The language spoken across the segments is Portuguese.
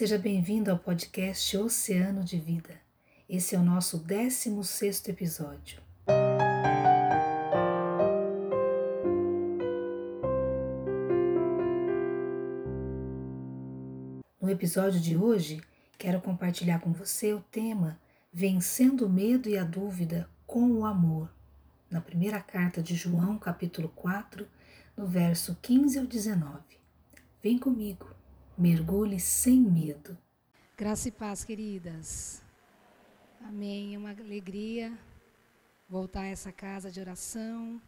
Seja bem-vindo ao podcast Oceano de Vida. Esse é o nosso 16 episódio. No episódio de hoje, quero compartilhar com você o tema Vencendo o medo e a dúvida com o amor, na primeira carta de João, capítulo 4, no verso 15 ao 19. Vem comigo. Mergulhe sem medo. Graça e paz, queridas. Amém. É uma alegria voltar a essa casa de oração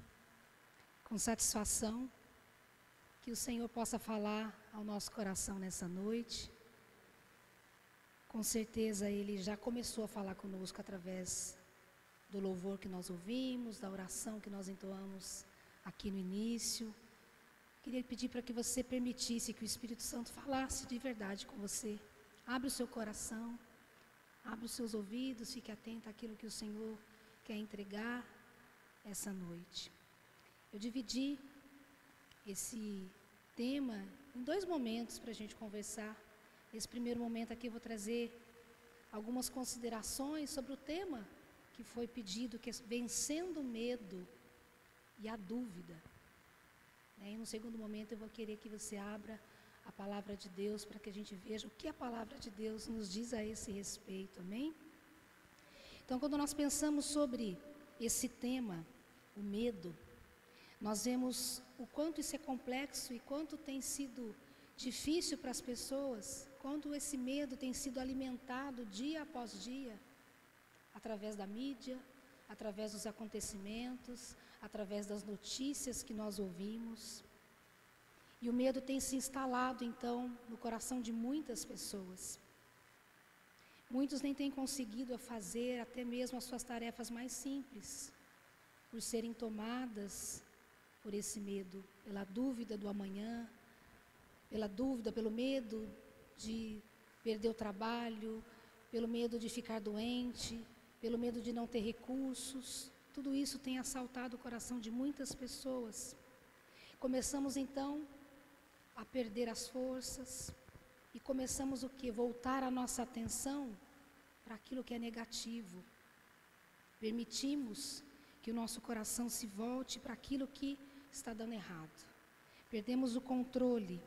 com satisfação que o Senhor possa falar ao nosso coração nessa noite. Com certeza Ele já começou a falar conosco através do louvor que nós ouvimos, da oração que nós entoamos aqui no início. Queria pedir para que você permitisse que o Espírito Santo falasse de verdade com você. Abre o seu coração, abre os seus ouvidos, fique atento àquilo que o Senhor quer entregar essa noite. Eu dividi esse tema em dois momentos para a gente conversar. Nesse primeiro momento aqui eu vou trazer algumas considerações sobre o tema que foi pedido, que é vencendo o medo e a dúvida. Né? E no segundo momento eu vou querer que você abra a palavra de Deus para que a gente veja o que a palavra de Deus nos diz a esse respeito, amém? Então, quando nós pensamos sobre esse tema, o medo, nós vemos o quanto isso é complexo e quanto tem sido difícil para as pessoas, quanto esse medo tem sido alimentado dia após dia, através da mídia, através dos acontecimentos, através das notícias que nós ouvimos. E o medo tem se instalado, então, no coração de muitas pessoas. Muitos nem têm conseguido fazer até mesmo as suas tarefas mais simples, por serem tomadas por esse medo, pela dúvida do amanhã, pela dúvida, pelo medo de perder o trabalho, pelo medo de ficar doente, pelo medo de não ter recursos. Tudo isso tem assaltado o coração de muitas pessoas. Começamos então a perder as forças e começamos o que? Voltar a nossa atenção para aquilo que é negativo. Permitimos que o nosso coração se volte para aquilo que está dando errado. Perdemos o controle.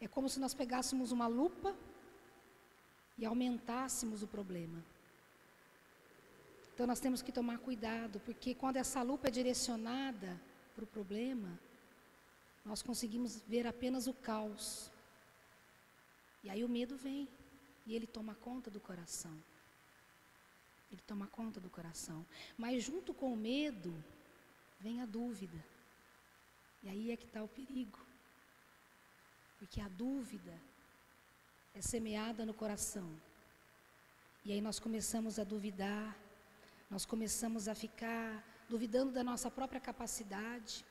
É como se nós pegássemos uma lupa e aumentássemos o problema. Então nós temos que tomar cuidado, porque quando essa lupa é direcionada para o problema, nós conseguimos ver apenas o caos. E aí o medo vem e ele toma conta do coração. Ele toma conta do coração. Mas junto com o medo vem a dúvida. E aí é que está o perigo. Porque a dúvida é semeada no coração. E aí nós começamos a duvidar, nós começamos a ficar duvidando da nossa própria capacidade.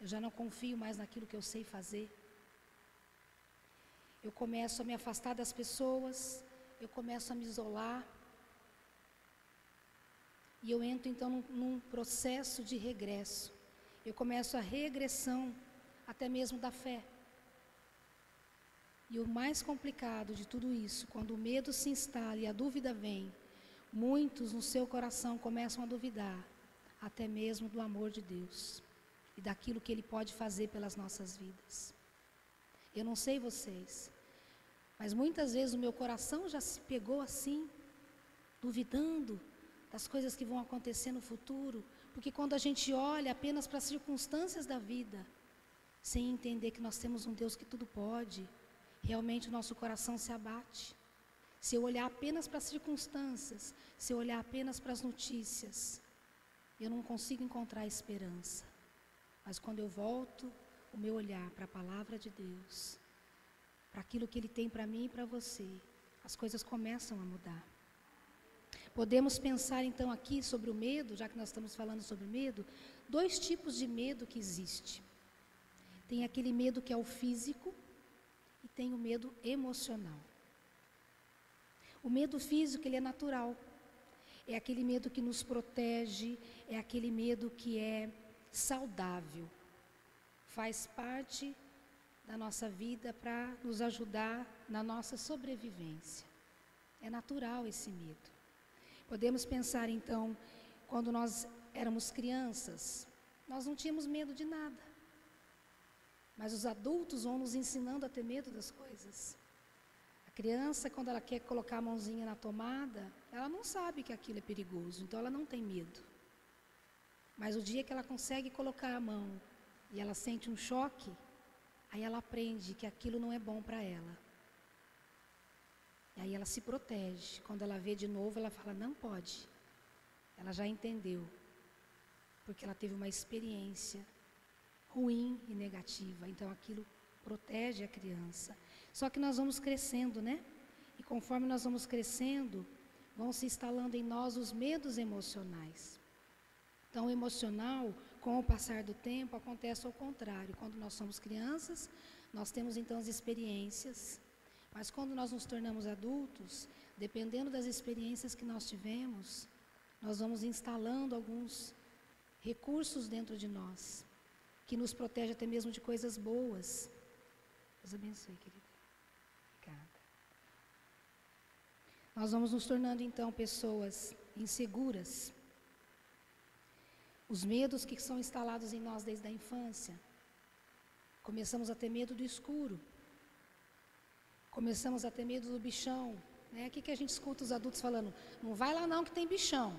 Eu já não confio mais naquilo que eu sei fazer. Eu começo a me afastar das pessoas, eu começo a me isolar. E eu entro então num, num processo de regresso. Eu começo a regressão até mesmo da fé. E o mais complicado de tudo isso, quando o medo se instala e a dúvida vem, muitos no seu coração começam a duvidar, até mesmo do amor de Deus e daquilo que Ele pode fazer pelas nossas vidas. Eu não sei vocês, mas muitas vezes o meu coração já se pegou assim, duvidando das coisas que vão acontecer no futuro, porque quando a gente olha apenas para as circunstâncias da vida, sem entender que nós temos um Deus que tudo pode, realmente o nosso coração se abate. Se eu olhar apenas para as circunstâncias, se eu olhar apenas para as notícias, eu não consigo encontrar esperança. Mas quando eu volto o meu olhar para a palavra de Deus, para aquilo que Ele tem para mim e para você, as coisas começam a mudar. Podemos pensar então aqui sobre o medo, já que nós estamos falando sobre medo, dois tipos de medo que existe. Tem aquele medo que é o físico e tem o medo emocional. O medo físico, ele é natural. É aquele medo que nos protege, é aquele medo que é saudável. Faz parte da nossa vida para nos ajudar na nossa sobrevivência. É natural esse medo. Podemos pensar então, quando nós éramos crianças, nós não tínhamos medo de nada. Mas os adultos vão nos ensinando a ter medo das coisas. Criança, quando ela quer colocar a mãozinha na tomada, ela não sabe que aquilo é perigoso, então ela não tem medo. Mas o dia que ela consegue colocar a mão e ela sente um choque, aí ela aprende que aquilo não é bom para ela. E aí ela se protege. Quando ela vê de novo, ela fala: não pode. Ela já entendeu. Porque ela teve uma experiência ruim e negativa. Então aquilo protege a criança. Só que nós vamos crescendo, né? E conforme nós vamos crescendo, vão se instalando em nós os medos emocionais. Então, o emocional, com o passar do tempo, acontece ao contrário. Quando nós somos crianças, nós temos então as experiências mas quando nós nos tornamos adultos, dependendo das experiências que nós tivemos, nós vamos instalando alguns recursos dentro de nós, que nos protege até mesmo de coisas boas. Deus abençoe, querida. Nós vamos nos tornando então pessoas inseguras. Os medos que são instalados em nós desde a infância. Começamos a ter medo do escuro. Começamos a ter medo do bichão. Né? O que, que a gente escuta os adultos falando? Não vai lá não que tem bichão.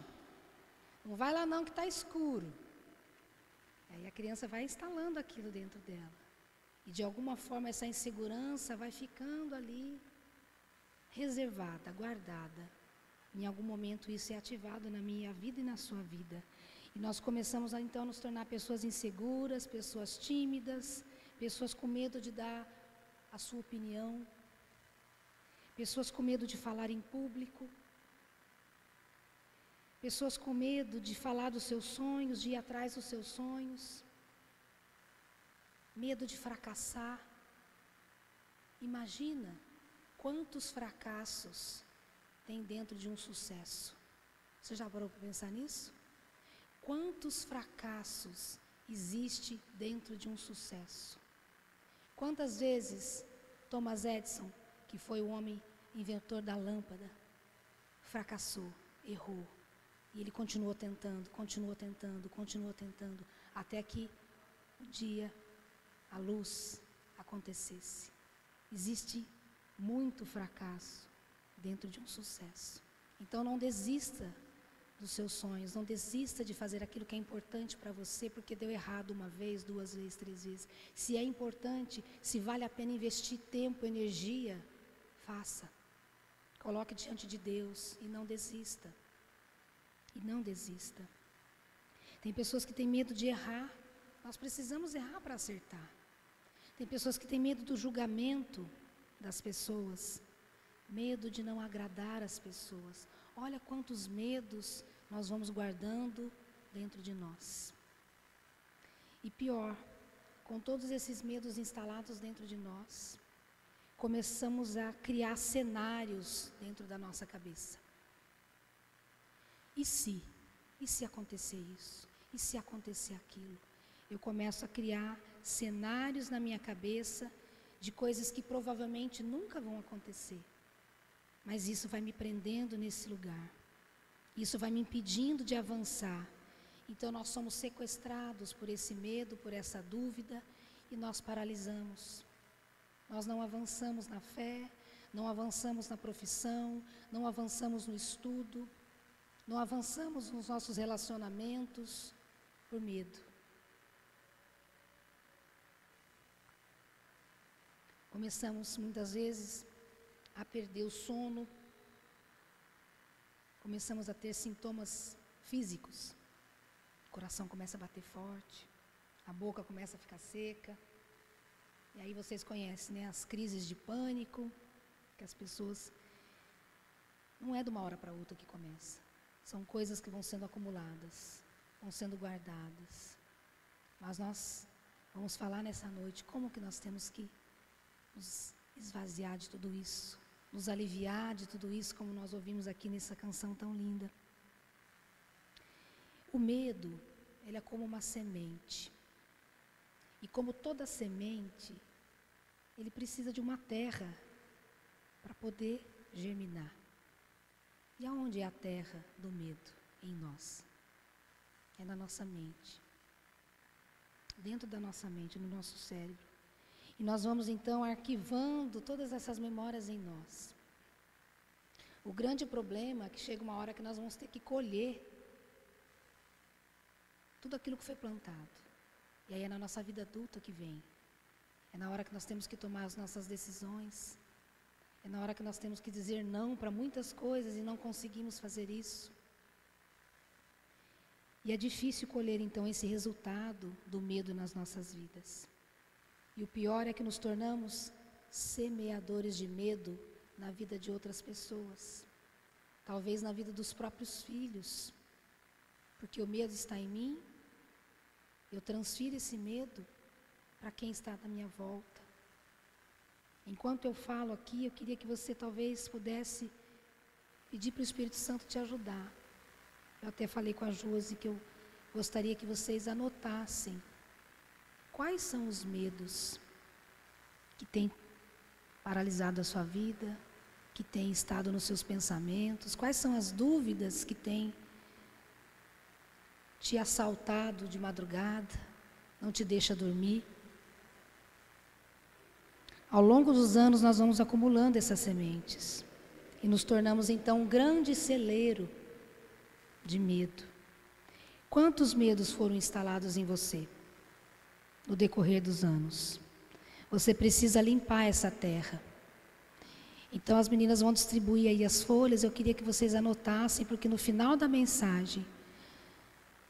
Não vai lá não que está escuro. Aí a criança vai instalando aquilo dentro dela. E de alguma forma essa insegurança vai ficando ali reservada, guardada. Em algum momento isso é ativado na minha vida e na sua vida. E nós começamos a, então a nos tornar pessoas inseguras, pessoas tímidas, pessoas com medo de dar a sua opinião, pessoas com medo de falar em público, pessoas com medo de falar dos seus sonhos, de ir atrás dos seus sonhos, medo de fracassar. Imagina quantos fracassos tem dentro de um sucesso. Você já parou para pensar nisso? Quantos fracassos existe dentro de um sucesso? Quantas vezes Thomas Edison que foi o homem inventor da lâmpada, fracassou, errou. E ele continuou tentando, continuou tentando, continuou tentando, até que o dia, a luz acontecesse. Existe muito fracasso dentro de um sucesso. Então não desista dos seus sonhos, não desista de fazer aquilo que é importante para você, porque deu errado uma vez, duas vezes, três vezes. Se é importante, se vale a pena investir tempo, energia, Faça. Coloque diante de Deus e não desista. E não desista. Tem pessoas que têm medo de errar. Nós precisamos errar para acertar. Tem pessoas que têm medo do julgamento das pessoas. Medo de não agradar as pessoas. Olha quantos medos nós vamos guardando dentro de nós. E pior, com todos esses medos instalados dentro de nós, começamos a criar cenários dentro da nossa cabeça. E se? E se acontecer isso? E se acontecer aquilo? Eu começo a criar cenários na minha cabeça de coisas que provavelmente nunca vão acontecer. Mas isso vai me prendendo nesse lugar. Isso vai me impedindo de avançar. Então nós somos sequestrados por esse medo, por essa dúvida e nós paralisamos. Nós não avançamos na fé, não avançamos na profissão, não avançamos no estudo, não avançamos nos nossos relacionamentos por medo. Começamos muitas vezes a perder o sono, começamos a ter sintomas físicos. O coração começa a bater forte, a boca começa a ficar seca, e aí vocês conhecem, né, as crises de pânico, que as pessoas não é de uma hora para outra que começa. São coisas que vão sendo acumuladas, vão sendo guardadas. Mas nós vamos falar nessa noite como que nós temos que nos esvaziar de tudo isso, nos aliviar de tudo isso, como nós ouvimos aqui nessa canção tão linda. O medo, ele é como uma semente. E como toda semente, ele precisa de uma terra para poder germinar. E aonde é a terra do medo em nós? É na nossa mente. Dentro da nossa mente, no nosso cérebro. E nós vamos então arquivando todas essas memórias em nós. O grande problema é que chega uma hora que nós vamos ter que colher tudo aquilo que foi plantado. E aí é na nossa vida adulta que vem. É na hora que nós temos que tomar as nossas decisões. É na hora que nós temos que dizer não para muitas coisas e não conseguimos fazer isso. E é difícil colher então esse resultado do medo nas nossas vidas. E o pior é que nos tornamos semeadores de medo na vida de outras pessoas. Talvez na vida dos próprios filhos. Porque o medo está em mim, eu transfiro esse medo para quem está da minha volta. Enquanto eu falo aqui, eu queria que você talvez pudesse pedir para o Espírito Santo te ajudar. Eu até falei com a Josi que eu gostaria que vocês anotassem quais são os medos que têm paralisado a sua vida, que têm estado nos seus pensamentos, quais são as dúvidas que têm te assaltado de madrugada, não te deixa dormir. Ao longo dos anos, nós vamos acumulando essas sementes e nos tornamos então um grande celeiro de medo. Quantos medos foram instalados em você no decorrer dos anos? Você precisa limpar essa terra. Então as meninas vão distribuir aí as folhas. Eu queria que vocês anotassem, porque no final da mensagem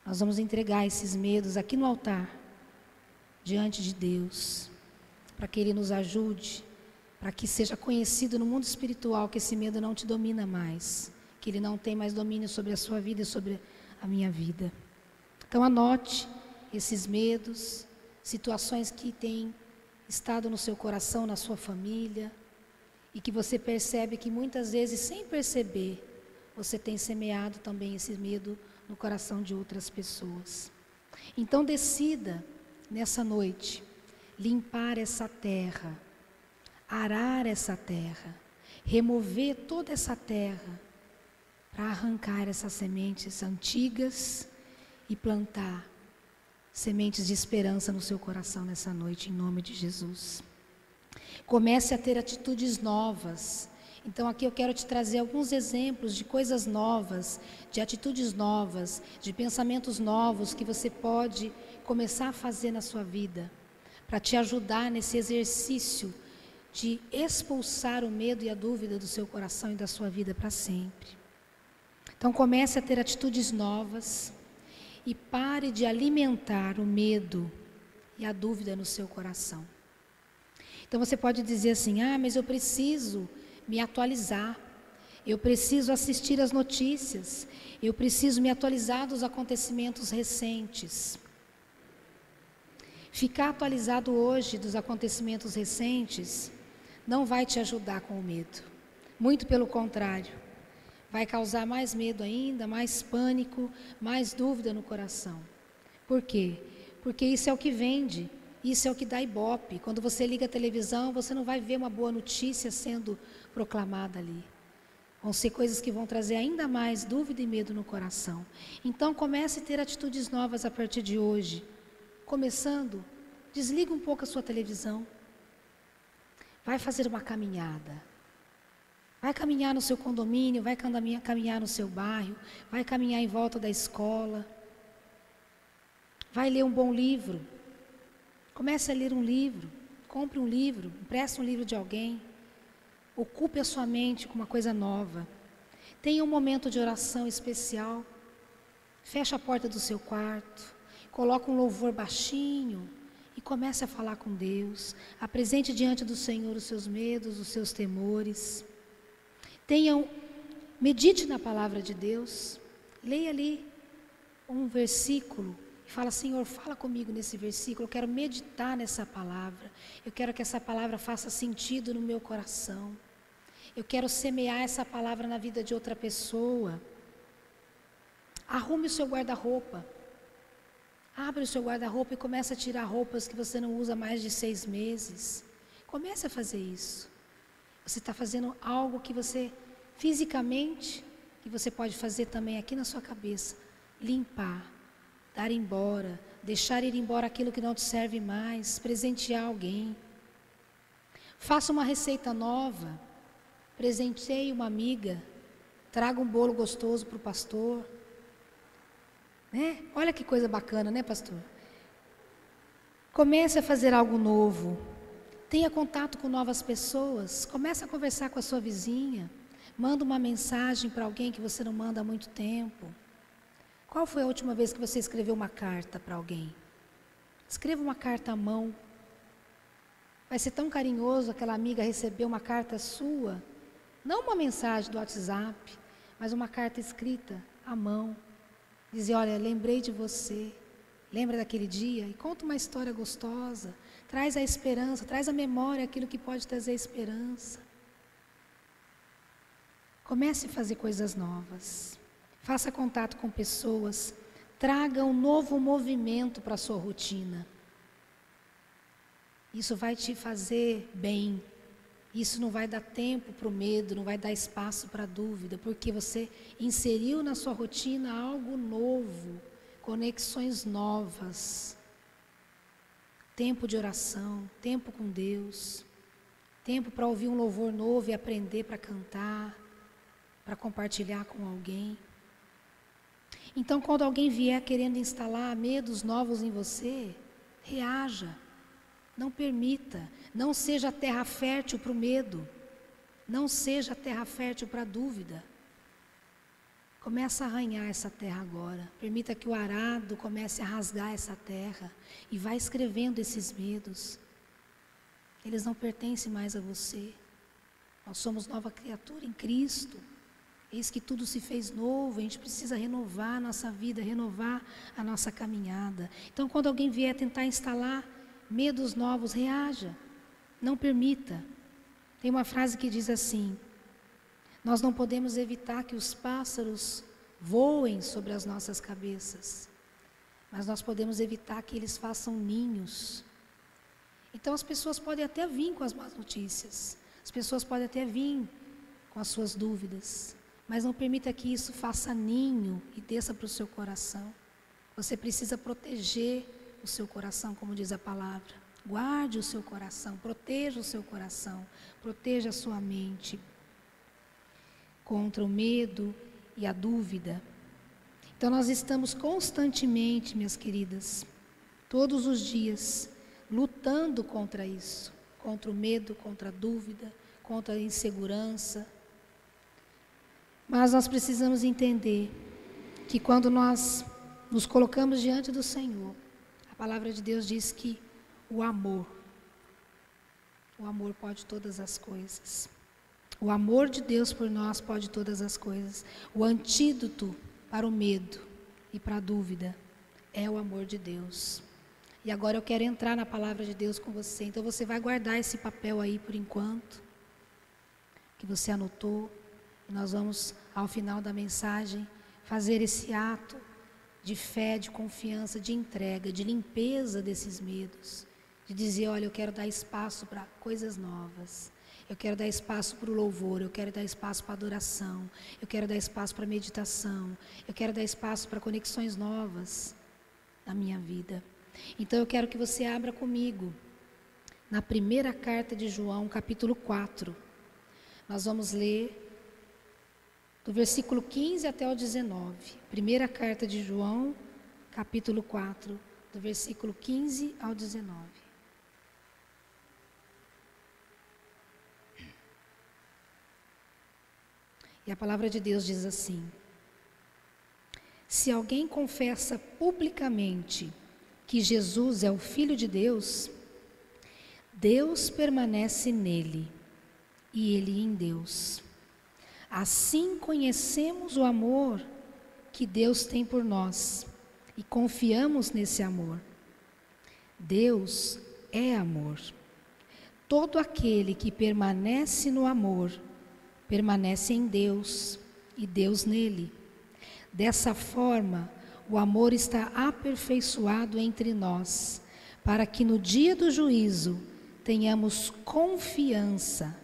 nós vamos entregar esses medos aqui no altar, diante de Deus para que Ele nos ajude, para que seja conhecido no mundo espiritual que esse medo não te domina mais, que ele não tem mais domínio sobre a sua vida e sobre a minha vida. Então anote esses medos, situações que têm estado no seu coração, na sua família, e que você percebe que muitas vezes, sem perceber, você tem semeado também esse medo no coração de outras pessoas. Então decida nessa noite limpar essa terra, arar essa terra, remover toda essa terra para arrancar essas sementes antigas e plantar sementes de esperança no seu coração nessa noite, em nome de Jesus. Comece a ter atitudes novas. Então, aqui eu quero te trazer alguns exemplos de coisas novas, de atitudes novas, de pensamentos novos que você pode começar a fazer na sua vida para te ajudar nesse exercício de expulsar o medo e a dúvida do seu coração e da sua vida para sempre. Então comece a ter atitudes novas e pare de alimentar o medo e a dúvida no seu coração. Então você pode dizer assim: "Ah, mas eu preciso me atualizar. Eu preciso assistir às notícias. Eu preciso me atualizar dos acontecimentos recentes." Ficar atualizado hoje dos acontecimentos recentes não vai te ajudar com o medo. Muito pelo contrário, vai causar mais medo ainda, mais pânico, mais dúvida no coração. Por quê? Porque isso é o que vende, isso é o que dá ibope. Quando você liga a televisão, você não vai ver uma boa notícia sendo proclamada ali. Vão ser coisas que vão trazer ainda mais dúvida e medo no coração. Então comece a ter atitudes novas a partir de hoje. Começando, desliga um pouco a sua televisão. Vai fazer uma caminhada. Vai caminhar no seu condomínio, vai caminhar no seu bairro, vai caminhar em volta da escola. Vai ler um bom livro. Comece a ler um livro. Compre um livro, empreste um livro de alguém. Ocupe a sua mente com uma coisa nova. Tenha um momento de oração especial. Feche a porta do seu quarto. Coloque um louvor baixinho e comece a falar com Deus. Apresente diante do Senhor os seus medos, os seus temores. Tenham, medite na palavra de Deus. Leia ali um versículo e fala: Senhor, fala comigo nesse versículo. Eu quero meditar nessa palavra. Eu quero que essa palavra faça sentido no meu coração. Eu quero semear essa palavra na vida de outra pessoa. Arrume o seu guarda-roupa. Abre o seu guarda-roupa e começa a tirar roupas que você não usa mais de seis meses. Comece a fazer isso. Você está fazendo algo que você, fisicamente, que você pode fazer também aqui na sua cabeça. Limpar, dar embora, deixar ir embora aquilo que não te serve mais, presentear alguém. Faça uma receita nova, presenteie uma amiga, traga um bolo gostoso para o pastor. Né? Olha que coisa bacana, né, pastor? Comece a fazer algo novo. Tenha contato com novas pessoas. Comece a conversar com a sua vizinha. Manda uma mensagem para alguém que você não manda há muito tempo. Qual foi a última vez que você escreveu uma carta para alguém? Escreva uma carta à mão. Vai ser tão carinhoso aquela amiga receber uma carta sua, não uma mensagem do WhatsApp, mas uma carta escrita à mão. Dizer: Olha, lembrei de você. Lembra daquele dia? E conta uma história gostosa. Traz a esperança, traz a memória aquilo que pode trazer esperança. Comece a fazer coisas novas. Faça contato com pessoas. Traga um novo movimento para a sua rotina. Isso vai te fazer bem. Isso não vai dar tempo para o medo, não vai dar espaço para a dúvida, porque você inseriu na sua rotina algo novo, conexões novas. Tempo de oração, tempo com Deus, tempo para ouvir um louvor novo e aprender para cantar, para compartilhar com alguém. Então, quando alguém vier querendo instalar medos novos em você, reaja. Não permita, não seja terra fértil para o medo, não seja terra fértil para a dúvida. Começa a arranhar essa terra agora. Permita que o arado comece a rasgar essa terra e vá escrevendo esses medos. Eles não pertencem mais a você. Nós somos nova criatura em Cristo. Eis que tudo se fez novo, a gente precisa renovar a nossa vida, renovar a nossa caminhada. Então, quando alguém vier tentar instalar medos novos, reaja. Não permita. Tem uma frase que diz assim: Nós não podemos evitar que os pássaros voem sobre as nossas cabeças, mas nós podemos evitar que eles façam ninhos. Então as pessoas podem até vir com as más notícias, as pessoas podem até vir com as suas dúvidas, mas não permita que isso faça ninho e desça para o seu coração. Você precisa proteger o seu coração, como diz a palavra. Guarde o seu coração, proteja o seu coração, proteja a sua mente contra o medo e a dúvida. Então nós estamos constantemente, minhas queridas, todos os dias, lutando contra isso, contra o medo, contra a dúvida, contra a insegurança. Mas nós precisamos entender que quando nós nos colocamos diante do Senhor, a palavra de Deus diz que o amor, o amor pode todas as coisas. O amor de Deus por nós pode todas as coisas. O antídoto para o medo e para a dúvida é o amor de Deus. E agora eu quero entrar na palavra de Deus com você. Então você vai guardar esse papel aí por enquanto, que você anotou. E nós vamos, ao final da mensagem, fazer esse ato de fé, de confiança, de entrega, de limpeza desses medos. De dizer, olha, eu quero dar espaço para coisas novas. Eu quero dar espaço para o louvor, eu quero dar espaço para a adoração, eu quero dar espaço para a meditação, eu quero dar espaço para conexões novas na minha vida. Então eu quero que você abra comigo na primeira carta de João, capítulo 4. Nós vamos ler do versículo 15 até o 19. Primeira carta de João, capítulo 4, do versículo 15 ao 19. E a palavra de Deus diz assim: Se alguém confessa publicamente que Jesus é o Filho de Deus, Deus permanece nele e ele em Deus. Assim conhecemos o amor que Deus tem por nós e confiamos nesse amor. Deus é amor. Todo aquele que permanece no amor, permanece em Deus e Deus nele. Dessa forma, o amor está aperfeiçoado entre nós, para que no dia do juízo tenhamos confiança,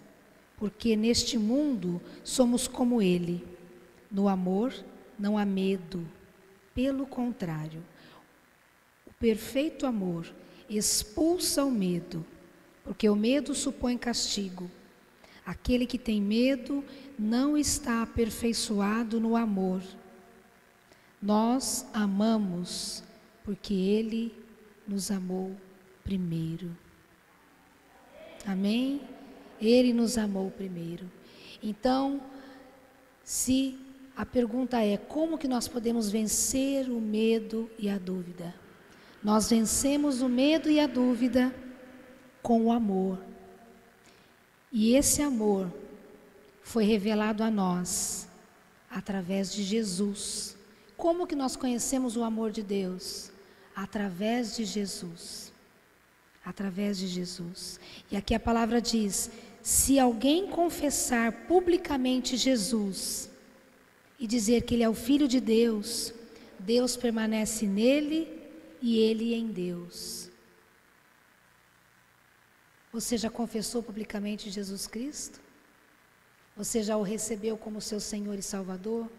porque neste mundo somos como Ele. No amor não há medo, pelo contrário, o perfeito amor expulsa o medo, porque o medo supõe castigo. Aquele que tem medo não está aperfeiçoado no amor. Nós amamos porque Ele nos amou primeiro. Amém? Ele nos amou primeiro. Então, se a pergunta é como que nós podemos vencer o medo e a dúvida? Nós vencemos o medo e a dúvida com o amor. E esse amor foi revelado a nós através de Jesus. Como que nós conhecemos o amor de Deus? Através de Jesus através de Jesus. E aqui a palavra diz: se alguém confessar publicamente Jesus e dizer que ele é o filho de Deus, Deus permanece nele e ele em Deus. Você já confessou publicamente Jesus Cristo? Você já o recebeu como seu Senhor e Salvador?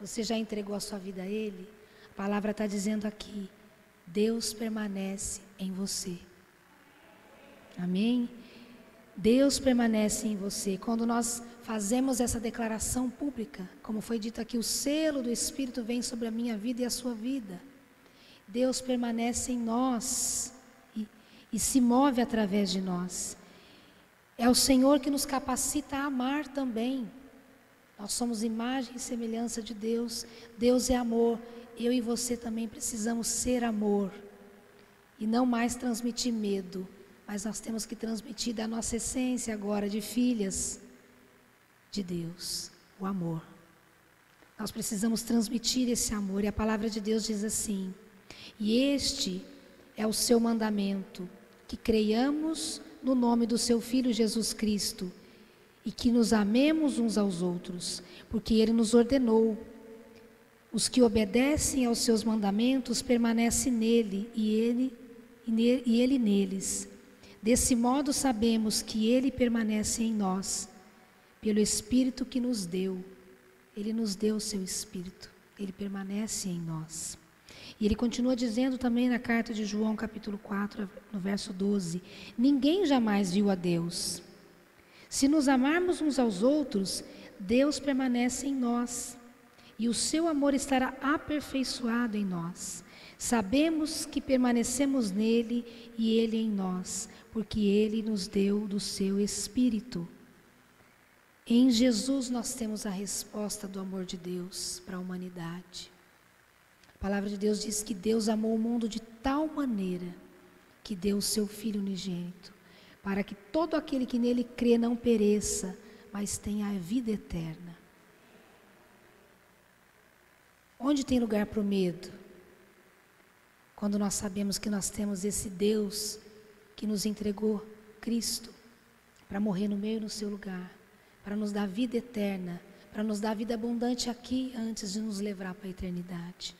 Você já entregou a sua vida a Ele? A palavra está dizendo aqui: Deus permanece em você. Amém? Deus permanece em você. Quando nós fazemos essa declaração pública, como foi dito aqui, o selo do Espírito vem sobre a minha vida e a sua vida. Deus permanece em nós e, se move através de nós. É o Senhor que nos capacita a amar também. Nós somos imagem e semelhança de Deus. Deus é amor. Eu e você também precisamos ser amor e não mais transmitir medo mas nós temos que transmitir da nossa essência agora de filhas de Deus, o amor. Nós precisamos transmitir esse amor, e a palavra de Deus diz assim: E este é o seu mandamento, que creiamos no nome do seu Filho Jesus Cristo e que nos amemos uns aos outros, porque ele nos ordenou. Os que obedecem aos seus mandamentos permanecem nele e ele, e ele neles. Desse modo sabemos que Ele permanece em nós, pelo Espírito que nos deu. Ele nos deu o seu Espírito, Ele permanece em nós. E ele continua dizendo também na carta de João, capítulo 4, no verso 12: Ninguém jamais viu a Deus. Se nos amarmos uns aos outros, Deus permanece em nós, e o seu amor estará aperfeiçoado em nós. Sabemos que permanecemos nele e ele em nós, porque Ele nos deu do seu Espírito. Em Jesus nós temos a resposta do amor de Deus para a humanidade. A palavra de Deus diz que Deus amou o mundo de tal maneira que deu o seu Filho unigênito, para que todo aquele que nele crê não pereça, mas tenha a vida eterna. Onde tem lugar para o medo? Quando nós sabemos que nós temos esse Deus que nos entregou Cristo para morrer no meio no seu lugar, para nos dar vida eterna, para nos dar vida abundante aqui antes de nos levar para a eternidade.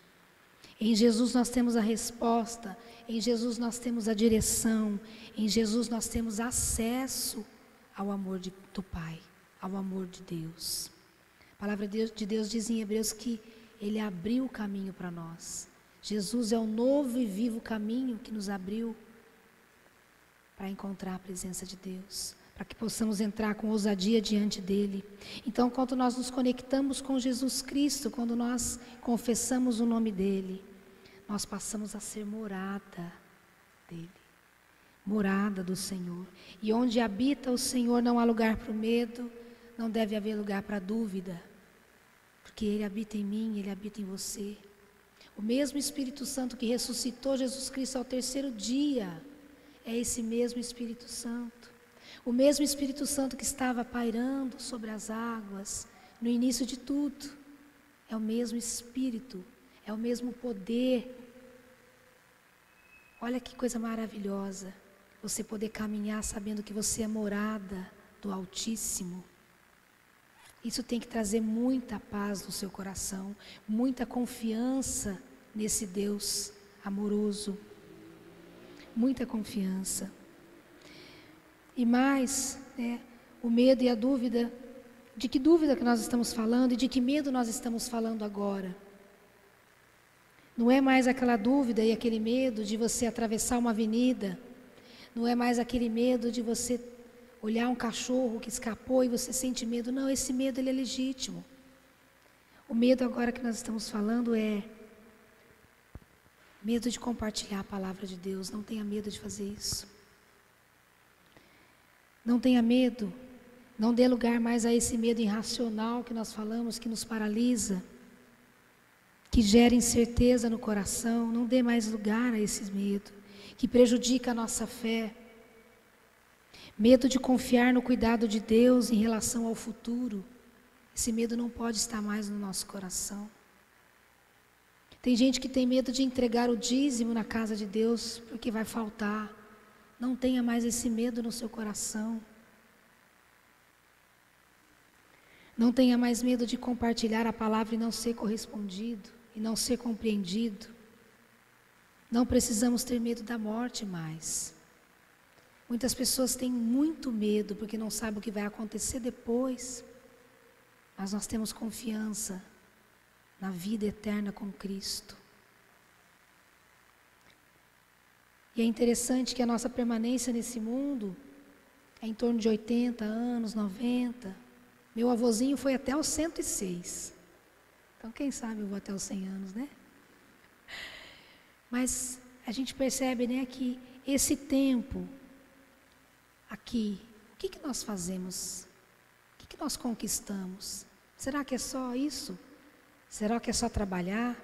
Em Jesus nós temos a resposta, em Jesus nós temos a direção, em Jesus nós temos acesso ao amor de, do Pai, ao amor de Deus. A palavra de Deus diz em Hebreus que Ele abriu o caminho para nós. Jesus é o novo e vivo caminho que nos abriu para encontrar a presença de Deus, para que possamos entrar com ousadia diante dele. Então, quando nós nos conectamos com Jesus Cristo, quando nós confessamos o nome dele, nós passamos a ser morada dele, morada do Senhor. E onde habita o Senhor não há lugar para o medo, não deve haver lugar para a dúvida, porque ele habita em mim, ele habita em você. O mesmo Espírito Santo que ressuscitou Jesus Cristo ao terceiro dia, é esse mesmo Espírito Santo. O mesmo Espírito Santo que estava pairando sobre as águas no início de tudo. É o mesmo Espírito, é o mesmo poder. Olha que coisa maravilhosa. Você poder caminhar sabendo que você é morada do Altíssimo. Isso tem que trazer muita paz no seu coração, muita confiança nesse Deus amoroso muita confiança. E mais, né, o medo e a dúvida, de que dúvida que nós estamos falando e de que medo nós estamos falando agora. Não é mais aquela dúvida e aquele medo de você atravessar uma avenida, não é mais aquele medo de você olhar um cachorro que escapou e você sente medo. Não, esse medo ele é legítimo. O medo agora que nós estamos falando é medo de compartilhar a palavra de Deus. Não tenha medo de fazer isso. Não tenha medo. Não dê lugar mais a esse medo irracional que nós falamos, que nos paralisa, que gera incerteza no coração. Não dê mais lugar a esse medo, que prejudica a nossa fé. Medo de confiar no cuidado de Deus em relação ao futuro. Esse medo não pode estar mais no nosso coração. Tem gente que tem medo de entregar o dízimo na casa de Deus porque vai faltar. Não tenha mais esse medo no seu coração. Não tenha mais medo de compartilhar a palavra e não ser correspondido e não ser compreendido. Não precisamos ter medo da morte mais. Muitas pessoas têm muito medo porque não sabem o que vai acontecer depois. Mas nós temos confiança na vida eterna com Cristo. E é interessante que a nossa permanência nesse mundo é em torno de 80 anos, 90. Meu avôzinho foi até os 106. Então, quem sabe eu vou até os 100 anos, né? Mas a gente percebe, né, que esse tempo aqui, o que, que nós fazemos? O que, que nós conquistamos? Será que é só isso? Será que é só trabalhar?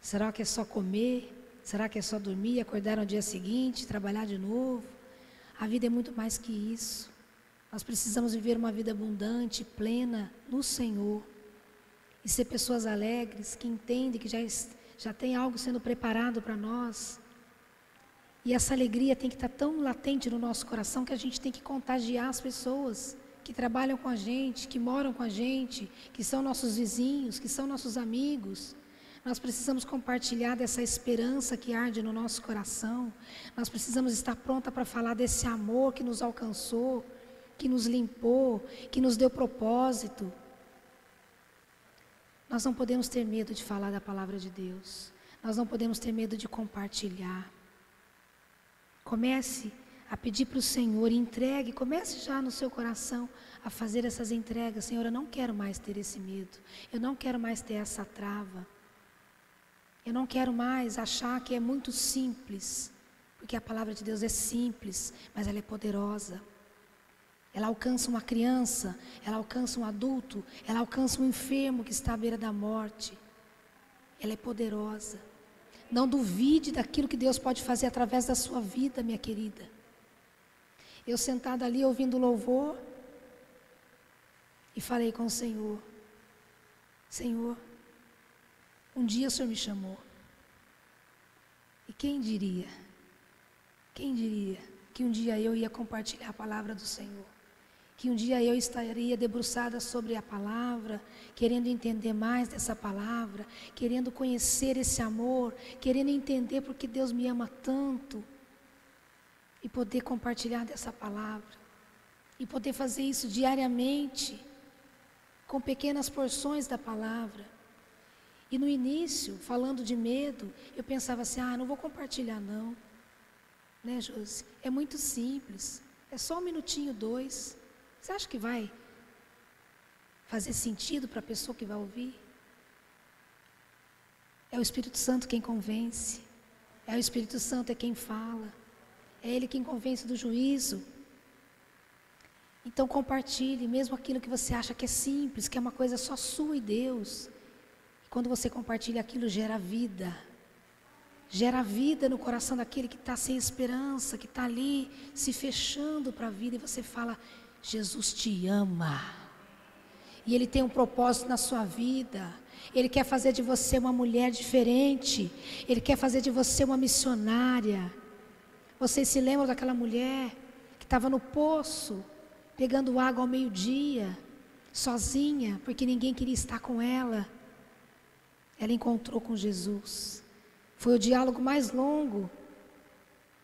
Será que é só comer? Será que é só dormir, acordar no dia seguinte, trabalhar de novo? A vida é muito mais que isso. Nós precisamos viver uma vida abundante, plena no Senhor. E ser pessoas alegres, que entendem que já, já tem algo sendo preparado para nós. E essa alegria tem que estar tão latente no nosso coração que a gente tem que contagiar as pessoas que trabalham com a gente, que moram com a gente, que são nossos vizinhos, que são nossos amigos. Nós precisamos compartilhar dessa esperança que arde no nosso coração. Nós precisamos estar pronta para falar desse amor que nos alcançou, que nos limpou, que nos deu propósito. Nós não podemos ter medo de falar da palavra de Deus. Nós não podemos ter medo de compartilhar. Comece a pedir para o Senhor, entregue, comece já no seu coração a fazer essas entregas. Senhor, eu não quero mais ter esse medo, eu não quero mais ter essa trava, eu não quero mais achar que é muito simples, porque a palavra de Deus é simples, mas ela é poderosa. Ela alcança uma criança, ela alcança um adulto, ela alcança um enfermo que está à beira da morte. Ela é poderosa. Não duvide daquilo que Deus pode fazer através da sua vida, minha querida. Eu sentada ali ouvindo louvor e falei com o Senhor: Senhor, um dia o Senhor me chamou. E quem diria? Quem diria que um dia eu ia compartilhar a palavra do Senhor? Que um dia eu estaria debruçada sobre a palavra, querendo entender mais dessa palavra, querendo conhecer esse amor, querendo entender porque Deus me ama tanto e poder compartilhar dessa palavra, e poder fazer isso diariamente, com pequenas porções da palavra. E no início, falando de medo, eu pensava assim: ah, não vou compartilhar, não. Né, Josi? É muito simples. É só um minutinho, dois. Você acha que vai fazer sentido para a pessoa que vai ouvir? É o Espírito Santo quem convence. É o Espírito Santo é quem fala. É Ele quem convence do juízo. Então compartilhe, mesmo aquilo que você acha que é simples, que é uma coisa só sua e Deus. E quando você compartilha aquilo, gera vida. Gera vida no coração daquele que está sem esperança, que está ali se fechando para a vida, e você fala: Jesus te ama. E Ele tem um propósito na sua vida. Ele quer fazer de você uma mulher diferente. Ele quer fazer de você uma missionária. Vocês se lembram daquela mulher que estava no poço, pegando água ao meio-dia, sozinha, porque ninguém queria estar com ela? Ela encontrou com Jesus. Foi o diálogo mais longo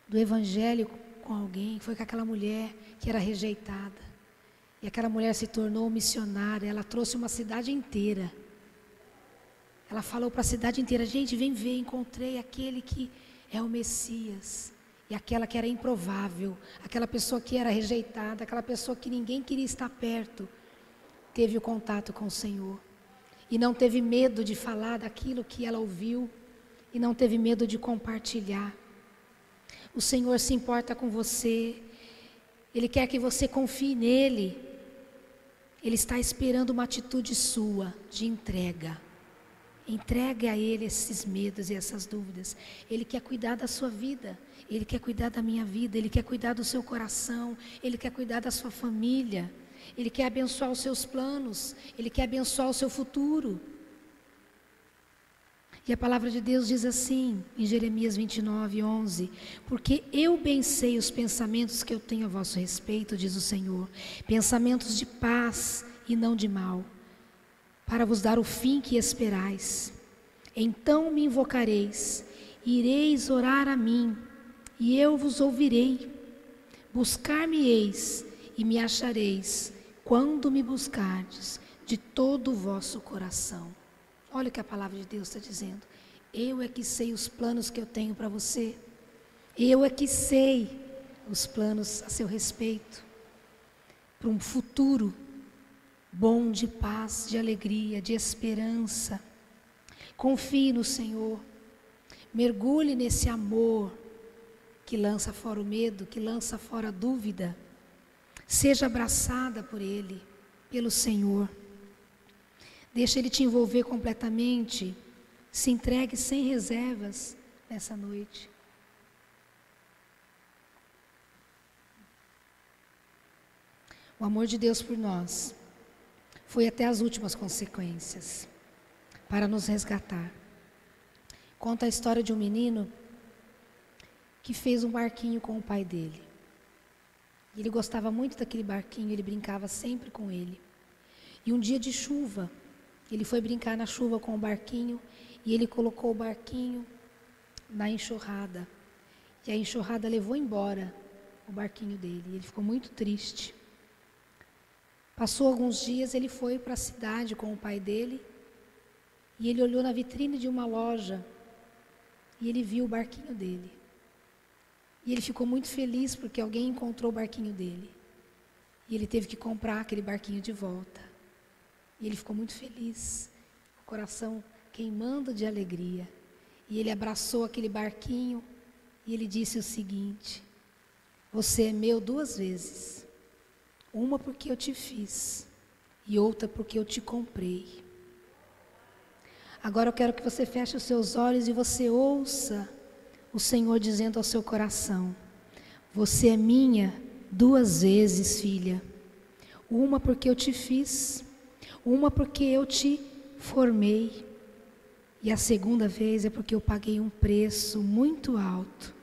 do Evangelho com alguém, foi com aquela mulher que era rejeitada. E aquela mulher se tornou missionária, ela trouxe uma cidade inteira. Ela falou para a cidade inteira: gente, vem ver, encontrei aquele que é o Messias. E aquela que era improvável, aquela pessoa que era rejeitada, aquela pessoa que ninguém queria estar perto, teve o contato com o Senhor. E não teve medo de falar daquilo que ela ouviu, e não teve medo de compartilhar. O Senhor se importa com você, Ele quer que você confie nele. Ele está esperando uma atitude sua de entrega. Entregue a Ele esses medos e essas dúvidas. Ele quer cuidar da sua vida. Ele quer cuidar da minha vida. Ele quer cuidar do seu coração. Ele quer cuidar da sua família. Ele quer abençoar os seus planos. Ele quer abençoar o seu futuro. E a palavra de Deus diz assim, em Jeremias 29, 11: Porque eu bem sei os pensamentos que eu tenho a vosso respeito, diz o Senhor, pensamentos de paz e não de mal para vos dar o fim que esperais. Então me invocareis, ireis orar a mim, e eu vos ouvirei. Buscar-me-eis e me achareis, quando me buscardes de todo o vosso coração. Olha o que a palavra de Deus está dizendo. Eu é que sei os planos que eu tenho para você. Eu é que sei os planos a seu respeito. Para um futuro bom de paz, de alegria, de esperança. Confie no Senhor. Mergulhe nesse amor que lança fora o medo, que lança fora a dúvida. Seja abraçada por Ele, pelo Senhor. Deixa Ele te envolver completamente. Se entregue sem reservas nessa noite. O amor de Deus por nós foi até as últimas consequências para nos resgatar. Conta a história de um menino que fez um barquinho com o pai dele. Ele gostava muito daquele barquinho, ele brincava sempre com ele. E um dia de chuva, ele foi brincar na chuva com o barquinho e ele colocou o barquinho na enxurrada. E a enxurrada levou embora o barquinho dele. Ele ficou muito triste. Passou alguns dias, ele foi para a cidade com o pai dele e ele olhou na vitrine de uma loja e ele viu o barquinho dele. E ele ficou muito feliz porque alguém encontrou o barquinho dele. E ele teve que comprar aquele barquinho de volta. E ele ficou muito feliz, o coração queimando de alegria. E ele abraçou aquele barquinho e ele disse o seguinte: Você é meu duas vezes. Uma porque eu te fiz e outra porque eu te comprei. Agora eu quero que você feche os seus olhos e você ouça o Senhor dizendo ao seu coração: Você é minha duas vezes, filha. Uma porque eu te fiz, uma porque eu te formei. E a segunda vez é porque eu paguei um preço muito alto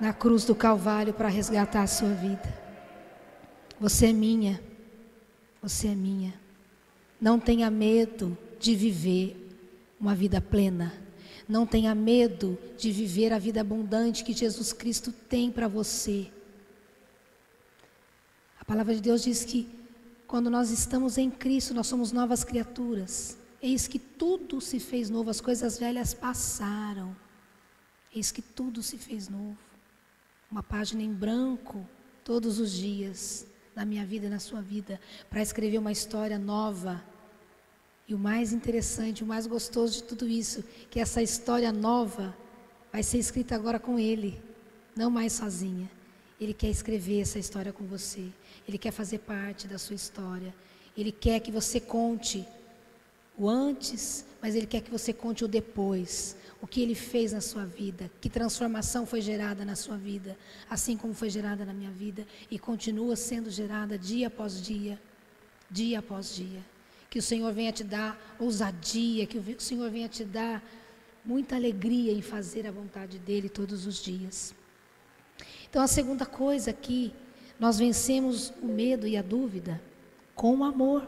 na cruz do Calvário para resgatar a sua vida. Você é minha. Você é minha. Não tenha medo de viver uma vida plena. Não tenha medo de viver a vida abundante que Jesus Cristo tem para você. A palavra de Deus diz que quando nós estamos em Cristo, nós somos novas criaturas. Eis que tudo se fez novo, as coisas velhas passaram. Eis que tudo se fez novo. Uma página em branco todos os dias na minha vida e na sua vida, para escrever uma história nova. E o mais interessante, o mais gostoso de tudo isso, que essa história nova vai ser escrita agora com Ele, não mais sozinha. Ele quer escrever essa história com você. Ele quer fazer parte da sua história. Ele quer que você conte o antes, mas Ele quer que você conte o depois o que Ele fez na sua vida, que transformação foi gerada na sua vida, assim como foi gerada na minha vida e continua sendo gerada dia após dia, dia após dia. Que o Senhor venha te dar ousadia, que o Senhor venha te dar muita alegria em fazer a vontade dEle todos os dias. Então, a segunda coisa aqui, nós vencemos o medo e a dúvida com o amor,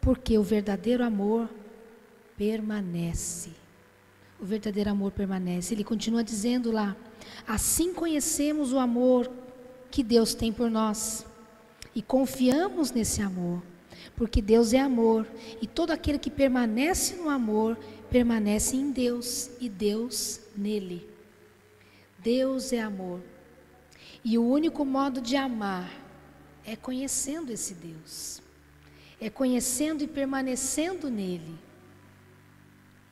porque o verdadeiro amor permanece. O verdadeiro amor permanece. Ele continua dizendo lá: assim conhecemos o amor que Deus tem por nós e confiamos nesse amor, porque Deus é amor e todo aquele que permanece no amor permanece em Deus e Deus nele. Deus é amor. E o único modo de amar é conhecendo esse Deus, é conhecendo e permanecendo nele.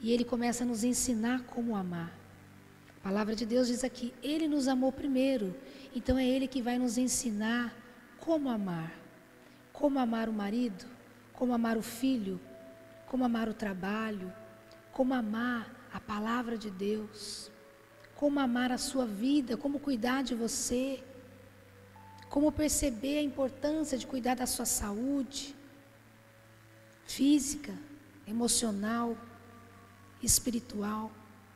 E ele começa a nos ensinar como amar. A palavra de Deus diz aqui: Ele nos amou primeiro, então é Ele que vai nos ensinar como amar. Como amar o marido, como amar o filho, como amar o trabalho, como amar a palavra de Deus como amar a sua vida, como cuidar de você, como perceber a importância de cuidar da sua saúde física, emocional, espiritual.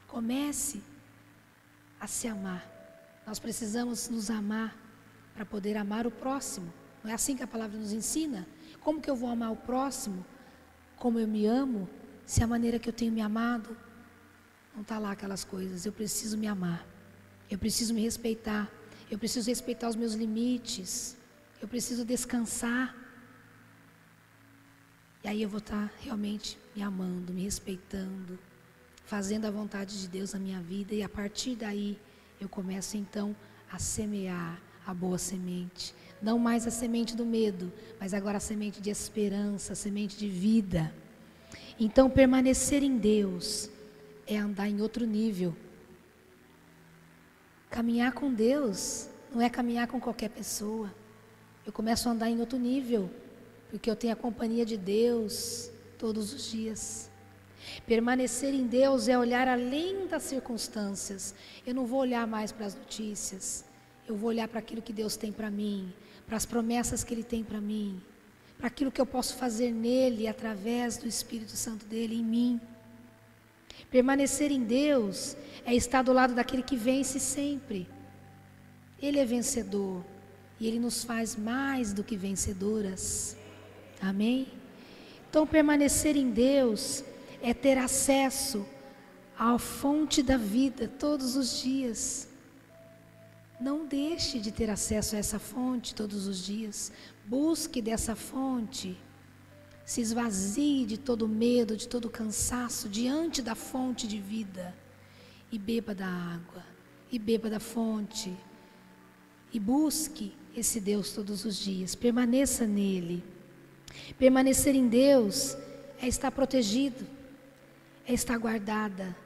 Comece a se amar. Nós precisamos nos amar para poder amar o próximo. Não é assim que a palavra nos ensina? Como que eu vou amar o próximo? Como eu me amo? Se a maneira que eu tenho me amado não está lá aquelas coisas. Eu preciso me amar. Eu preciso me respeitar. Eu preciso respeitar os meus limites. Eu preciso descansar. E aí eu vou estar tá realmente me amando, me respeitando, fazendo a vontade de Deus na minha vida. E a partir daí eu começo então a semear a boa semente. Não mais a semente do medo, mas agora a semente de esperança, a semente de vida. Então, permanecer em Deus é andar em outro nível. Caminhar com Deus não é caminhar com qualquer pessoa. Eu começo a andar em outro nível, porque eu tenho a companhia de Deus todos os dias. Permanecer em Deus é olhar além das circunstâncias. Eu não vou olhar mais para as notícias. Eu vou olhar para aquilo que Deus tem para mim, para as promessas que Ele tem para mim, para aquilo que eu posso fazer nele através do Espírito Santo dele em mim. Permanecer em Deus é estar do lado daquele que vence sempre. Ele é vencedor e ele nos faz mais do que vencedoras. Amém? Então, permanecer em Deus é ter acesso à fonte da vida todos os dias. Não deixe de ter acesso a essa fonte todos os dias. Busque dessa fonte se esvazie de todo medo, de todo cansaço diante da fonte de vida e beba da água, e beba da fonte, e busque esse Deus todos os dias, permaneça nele. Permanecer em Deus é estar protegido, é estar guardada,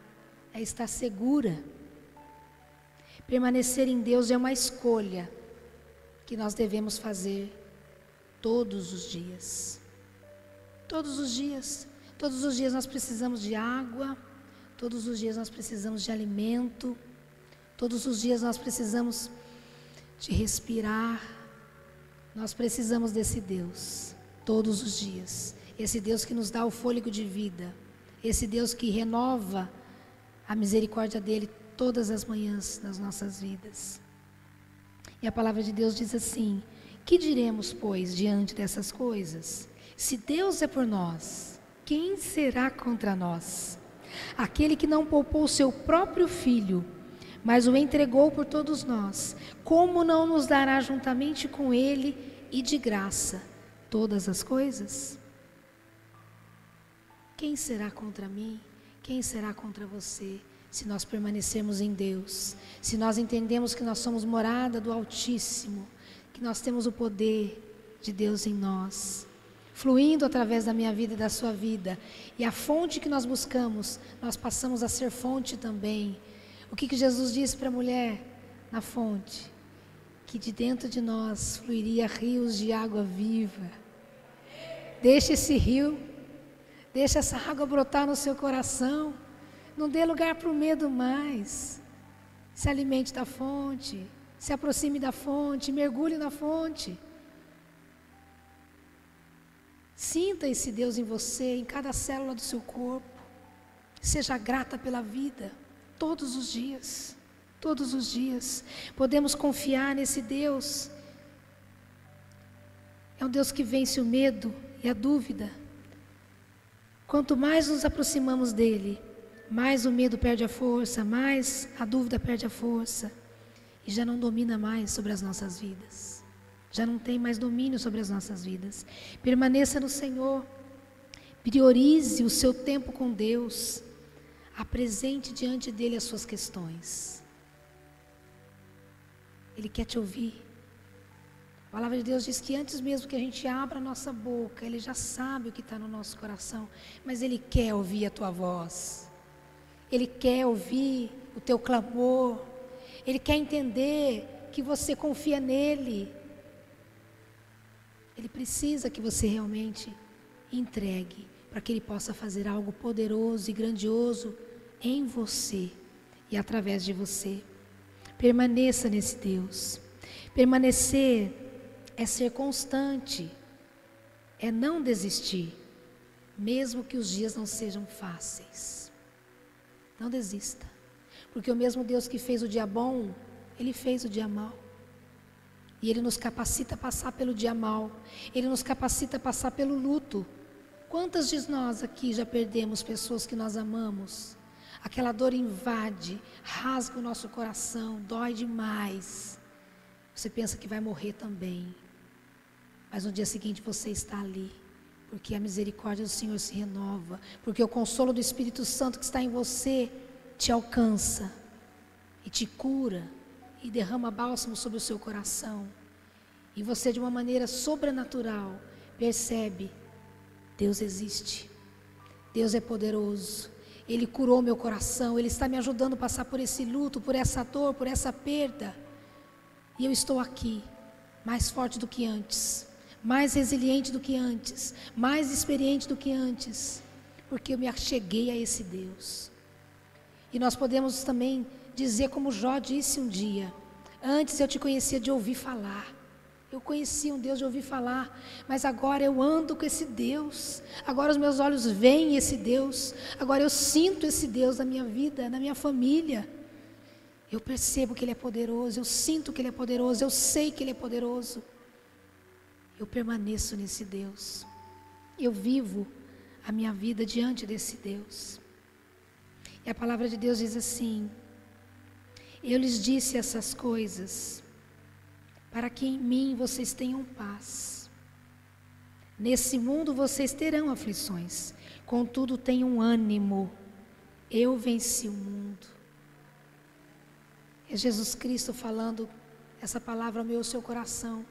é estar segura. Permanecer em Deus é uma escolha que nós devemos fazer todos os dias. Todos os dias. Todos os dias nós precisamos de água, todos os dias nós precisamos de alimento, todos os dias nós precisamos de respirar. Nós precisamos desse Deus, todos os dias. Esse Deus que nos dá o fôlego de vida, esse Deus que renova a misericórdia dele todas as manhãs nas nossas vidas. E a palavra de Deus diz assim: Que diremos, pois, diante dessas coisas? Se Deus é por nós, quem será contra nós? Aquele que não poupou seu próprio filho, mas o entregou por todos nós, como não nos dará juntamente com ele e de graça todas as coisas? Quem será contra mim? Quem será contra você? Se nós permanecermos em Deus, se nós entendemos que nós somos morada do Altíssimo, que nós temos o poder de Deus em nós fluindo através da minha vida e da sua vida. E a fonte que nós buscamos, nós passamos a ser fonte também. O que, que Jesus disse para a mulher na fonte? Que de dentro de nós fluiria rios de água viva. Deixe esse rio, deixe essa água brotar no seu coração. Não dê lugar para o medo mais. Se alimente da fonte, se aproxime da fonte, mergulhe na fonte. Sinta esse Deus em você, em cada célula do seu corpo. Seja grata pela vida, todos os dias. Todos os dias. Podemos confiar nesse Deus. É um Deus que vence o medo e a dúvida. Quanto mais nos aproximamos dele, mais o medo perde a força, mais a dúvida perde a força e já não domina mais sobre as nossas vidas. Já não tem mais domínio sobre as nossas vidas. Permaneça no Senhor. Priorize o seu tempo com Deus. Apresente diante dele as suas questões. Ele quer te ouvir. A palavra de Deus diz que antes mesmo que a gente abra a nossa boca, Ele já sabe o que está no nosso coração, mas Ele quer ouvir a tua voz. Ele quer ouvir o teu clamor. Ele quer entender que você confia nele. Ele precisa que você realmente entregue para que Ele possa fazer algo poderoso e grandioso em você e através de você. Permaneça nesse Deus. Permanecer é ser constante, é não desistir, mesmo que os dias não sejam fáceis. Não desista, porque o mesmo Deus que fez o dia bom, Ele fez o dia mal. E Ele nos capacita a passar pelo dia mal, Ele nos capacita a passar pelo luto. Quantas de nós aqui já perdemos pessoas que nós amamos? Aquela dor invade, rasga o nosso coração, dói demais. Você pensa que vai morrer também. Mas no dia seguinte você está ali, porque a misericórdia do Senhor se renova, porque o consolo do Espírito Santo que está em você te alcança e te cura e derrama bálsamo sobre o seu coração. E você, de uma maneira sobrenatural, percebe: Deus existe, Deus é poderoso, Ele curou meu coração, Ele está me ajudando a passar por esse luto, por essa dor, por essa perda. E eu estou aqui, mais forte do que antes, mais resiliente do que antes, mais experiente do que antes, porque eu me acheguei a esse Deus. E nós podemos também dizer, como Jó disse um dia: Antes eu te conhecia de ouvir falar. Eu conhecia um Deus de ouvir falar, mas agora eu ando com esse Deus. Agora os meus olhos veem esse Deus. Agora eu sinto esse Deus na minha vida, na minha família. Eu percebo que Ele é poderoso, eu sinto que Ele é poderoso, eu sei que Ele é poderoso eu permaneço nesse Deus. Eu vivo a minha vida diante desse Deus. E a palavra de Deus diz assim: Eu lhes disse essas coisas para que em mim vocês tenham paz. Nesse mundo vocês terão aflições, contudo tenham ânimo. Eu venci o mundo. É Jesus Cristo falando essa palavra ao meu seu coração.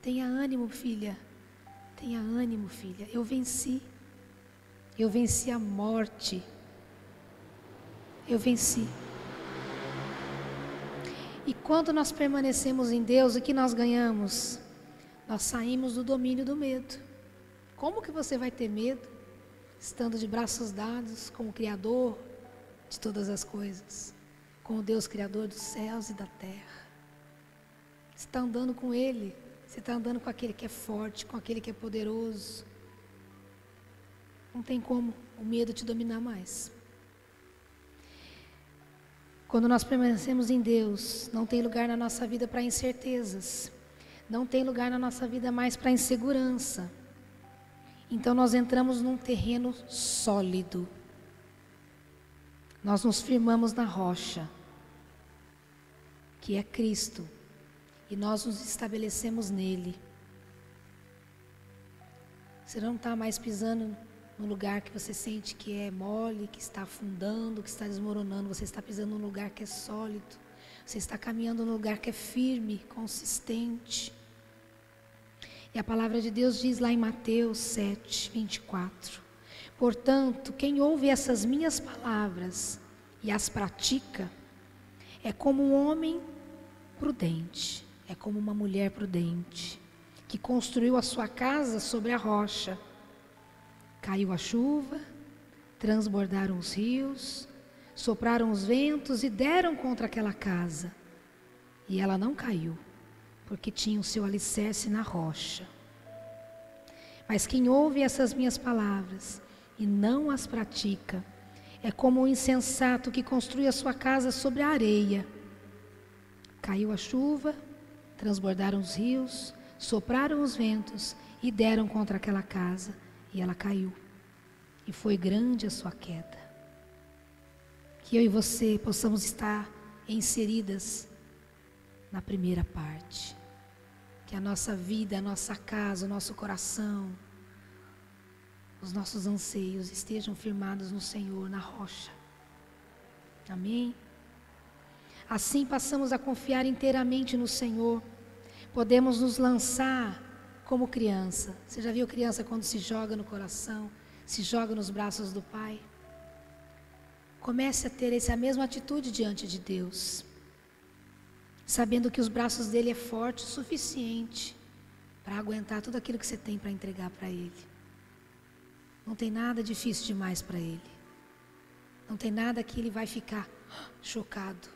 Tenha ânimo, filha. Tenha ânimo, filha. Eu venci. Eu venci a morte. Eu venci. E quando nós permanecemos em Deus, o que nós ganhamos? Nós saímos do domínio do medo. Como que você vai ter medo estando de braços dados com o Criador de todas as coisas, com o Deus Criador dos céus e da terra? Você está andando com Ele. Você está andando com aquele que é forte, com aquele que é poderoso. Não tem como o medo te dominar mais. Quando nós permanecemos em Deus, não tem lugar na nossa vida para incertezas. Não tem lugar na nossa vida mais para insegurança. Então nós entramos num terreno sólido. Nós nos firmamos na rocha, que é Cristo e nós nos estabelecemos nele. Você não está mais pisando no lugar que você sente que é mole, que está afundando, que está desmoronando. Você está pisando num lugar que é sólido. Você está caminhando num lugar que é firme, consistente. E a palavra de Deus diz lá em Mateus 7, 24: Portanto, quem ouve essas minhas palavras e as pratica, é como um homem prudente é como uma mulher prudente, que construiu a sua casa sobre a rocha. Caiu a chuva, transbordaram os rios, sopraram os ventos e deram contra aquela casa. E ela não caiu, porque tinha o seu alicerce na rocha. Mas quem ouve essas minhas palavras e não as pratica, é como o um insensato que construi a sua casa sobre a areia. Caiu a chuva, transbordaram os rios, sopraram os ventos e deram contra aquela casa, e ela caiu. E foi grande a sua queda. que eu e você possamos estar inseridas na primeira parte. Que a nossa vida, a nossa casa, o nosso coração, os nossos anseios estejam firmados no Senhor, na rocha. Amém? Assim passamos a confiar inteiramente no Senhor. Podemos nos lançar como criança. Você já viu criança quando se joga no coração, se joga nos braços do Pai? Comece a ter essa mesma atitude diante de Deus, sabendo que os braços dele é forte o suficiente para aguentar tudo aquilo que você tem para entregar para ele. Não tem nada difícil demais para ele. Não tem nada que ele vai ficar chocado.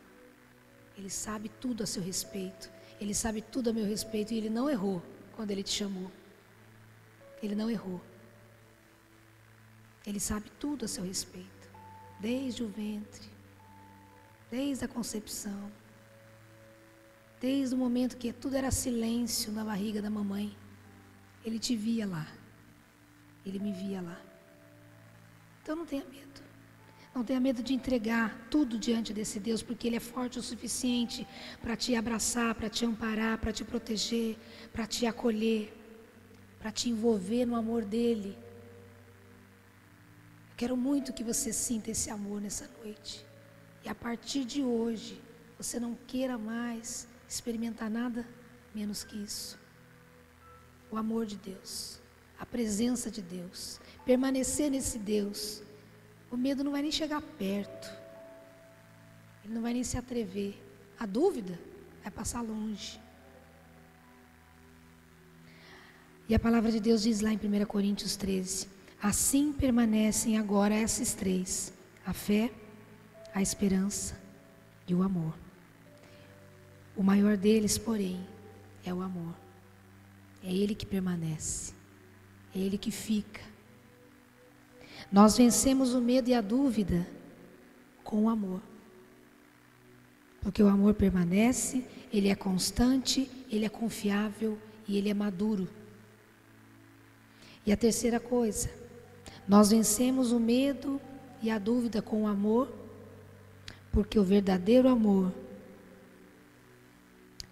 Ele sabe tudo a seu respeito. Ele sabe tudo a meu respeito e ele não errou quando ele te chamou. Ele não errou. Ele sabe tudo a seu respeito desde o ventre, desde a concepção, desde o momento que tudo era silêncio na barriga da mamãe. Ele te via lá, ele me via lá. Então não tenha medo. Não tenha medo de entregar tudo diante desse Deus, porque Ele é forte o suficiente para te abraçar, para te amparar, para te proteger, para te acolher, para te envolver no amor dEle. Quero muito que você sinta esse amor nessa noite. E a partir de hoje, você não queira mais experimentar nada menos que isso. O amor de Deus, a presença de Deus, permanecer nesse Deus. O medo não vai nem chegar perto, ele não vai nem se atrever. A dúvida vai passar longe. E a palavra de Deus diz lá em 1 Coríntios 13: Assim permanecem agora esses três: a fé, a esperança e o amor. O maior deles, porém, é o amor. É ele que permanece, é ele que fica. Nós vencemos o medo e a dúvida com o amor. Porque o amor permanece, ele é constante, ele é confiável e ele é maduro. E a terceira coisa, nós vencemos o medo e a dúvida com o amor, porque o verdadeiro amor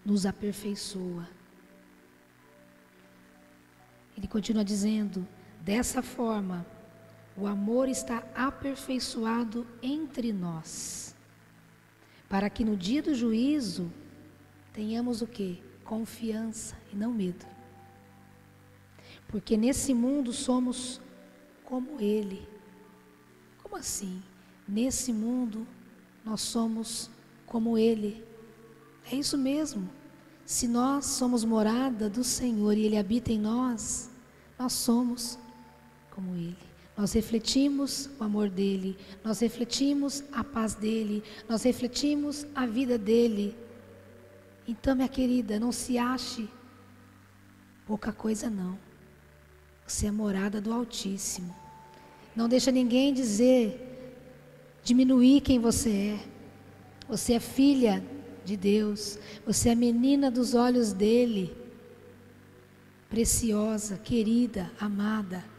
nos aperfeiçoa. Ele continua dizendo: dessa forma, o amor está aperfeiçoado entre nós, para que no dia do juízo tenhamos o que? Confiança e não medo. Porque nesse mundo somos como Ele. Como assim? Nesse mundo nós somos como Ele. É isso mesmo. Se nós somos morada do Senhor e Ele habita em nós, nós somos como Ele. Nós refletimos o amor dele, nós refletimos a paz dele, nós refletimos a vida dele. Então, minha querida, não se ache pouca coisa não. Você é morada do Altíssimo. Não deixa ninguém dizer, diminuir quem você é. Você é filha de Deus. Você é menina dos olhos dele. Preciosa, querida, amada.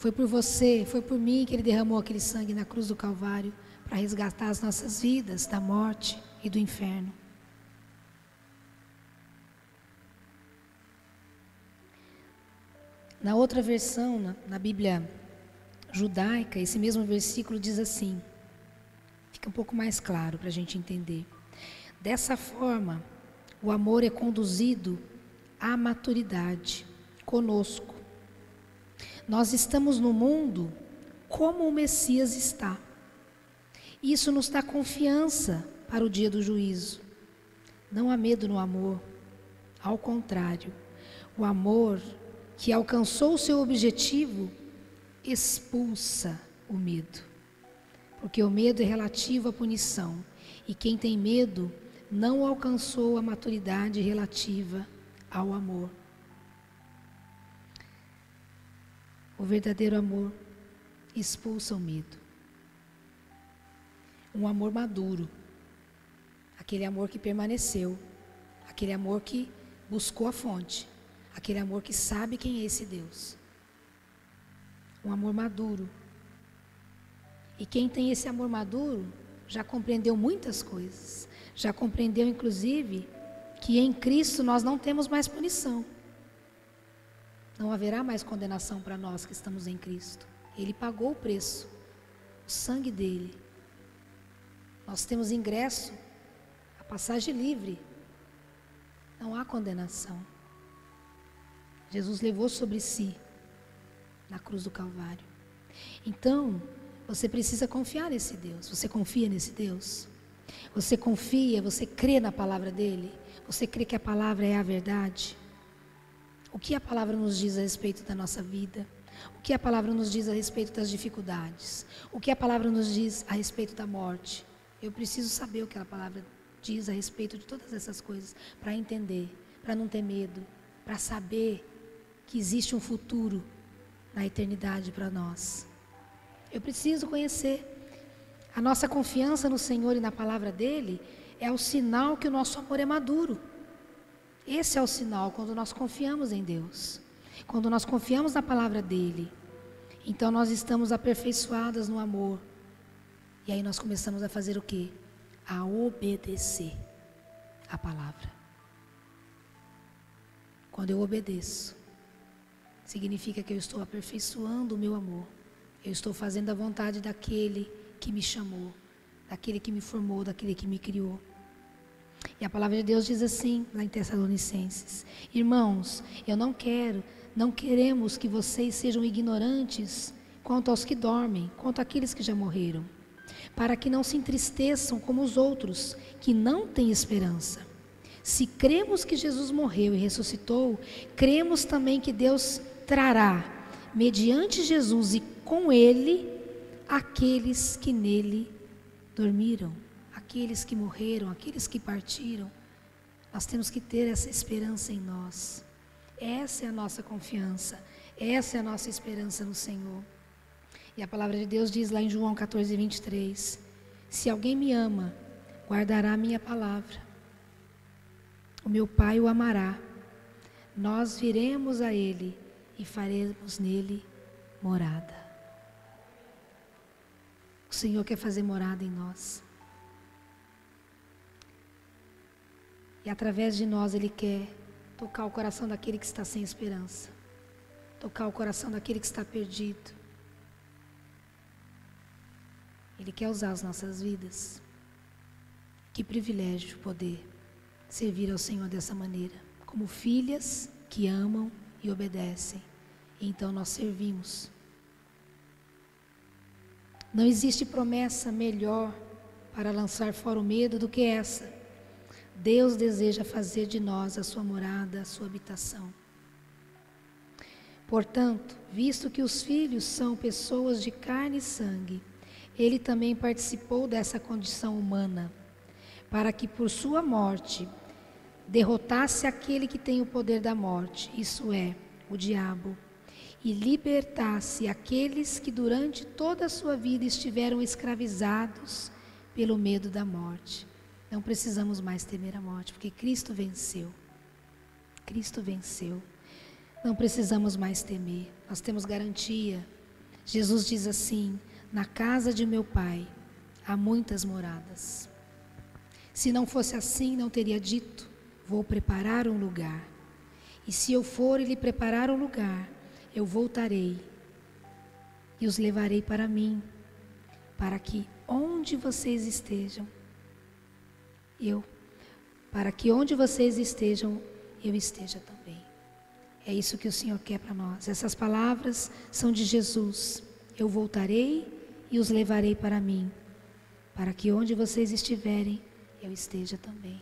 Foi por você, foi por mim que ele derramou aquele sangue na cruz do Calvário para resgatar as nossas vidas da morte e do inferno. Na outra versão, na, na Bíblia judaica, esse mesmo versículo diz assim: fica um pouco mais claro para a gente entender. Dessa forma, o amor é conduzido à maturidade conosco. Nós estamos no mundo como o Messias está. Isso nos dá confiança para o dia do juízo. Não há medo no amor. Ao contrário, o amor que alcançou o seu objetivo, expulsa o medo. Porque o medo é relativo à punição, e quem tem medo não alcançou a maturidade relativa ao amor. O verdadeiro amor expulsa o medo. Um amor maduro, aquele amor que permaneceu, aquele amor que buscou a fonte. Aquele amor que sabe quem é esse Deus. Um amor maduro. E quem tem esse amor maduro já compreendeu muitas coisas. Já compreendeu, inclusive, que em Cristo nós não temos mais punição. Não haverá mais condenação para nós que estamos em Cristo. Ele pagou o preço, o sangue dele. Nós temos ingresso, a passagem livre. Não há condenação. Jesus levou sobre si na cruz do Calvário. Então, você precisa confiar nesse Deus. Você confia nesse Deus? Você confia, você crê na palavra dele? Você crê que a palavra é a verdade? O que a palavra nos diz a respeito da nossa vida? O que a palavra nos diz a respeito das dificuldades? O que a palavra nos diz a respeito da morte? Eu preciso saber o que a palavra diz a respeito de todas essas coisas para entender, para não ter medo, para saber que existe um futuro na eternidade para nós. Eu preciso conhecer. A nossa confiança no Senhor e na palavra dele é o sinal que o nosso amor é maduro. Esse é o sinal quando nós confiamos em Deus. Quando nós confiamos na palavra dele. Então nós estamos aperfeiçoadas no amor. E aí nós começamos a fazer o quê? A obedecer a palavra. Quando eu obedeço, significa que eu estou aperfeiçoando o meu amor. Eu estou fazendo a vontade daquele que me chamou, daquele que me formou, daquele que me criou. E a palavra de Deus diz assim, lá em Tessalonicenses: Irmãos, eu não quero, não queremos que vocês sejam ignorantes quanto aos que dormem, quanto àqueles que já morreram, para que não se entristeçam como os outros, que não têm esperança. Se cremos que Jesus morreu e ressuscitou, cremos também que Deus trará, mediante Jesus e com ele, aqueles que nele dormiram, aqueles que morreram, aqueles que partiram. Nós temos que ter essa esperança em nós. Essa é a nossa confiança, essa é a nossa esperança no Senhor. E a palavra de Deus diz lá em João 14, 23: Se alguém me ama, guardará a minha palavra. O meu Pai o amará. Nós viremos a Ele e faremos nele morada. O Senhor quer fazer morada em nós. Através de nós Ele quer tocar o coração daquele que está sem esperança, tocar o coração daquele que está perdido. Ele quer usar as nossas vidas. Que privilégio poder servir ao Senhor dessa maneira, como filhas que amam e obedecem então nós servimos. Não existe promessa melhor para lançar fora o medo do que essa. Deus deseja fazer de nós a sua morada, a sua habitação. Portanto, visto que os filhos são pessoas de carne e sangue, ele também participou dessa condição humana, para que por sua morte derrotasse aquele que tem o poder da morte, isso é, o diabo e libertasse aqueles que durante toda a sua vida estiveram escravizados pelo medo da morte. Não precisamos mais temer a morte, porque Cristo venceu. Cristo venceu. Não precisamos mais temer, nós temos garantia. Jesus diz assim: Na casa de meu Pai há muitas moradas. Se não fosse assim, não teria dito: Vou preparar um lugar. E se eu for e lhe preparar um lugar, eu voltarei e os levarei para mim, para que onde vocês estejam, eu, para que onde vocês estejam, eu esteja também. É isso que o Senhor quer para nós. Essas palavras são de Jesus. Eu voltarei e os levarei para mim, para que onde vocês estiverem, eu esteja também.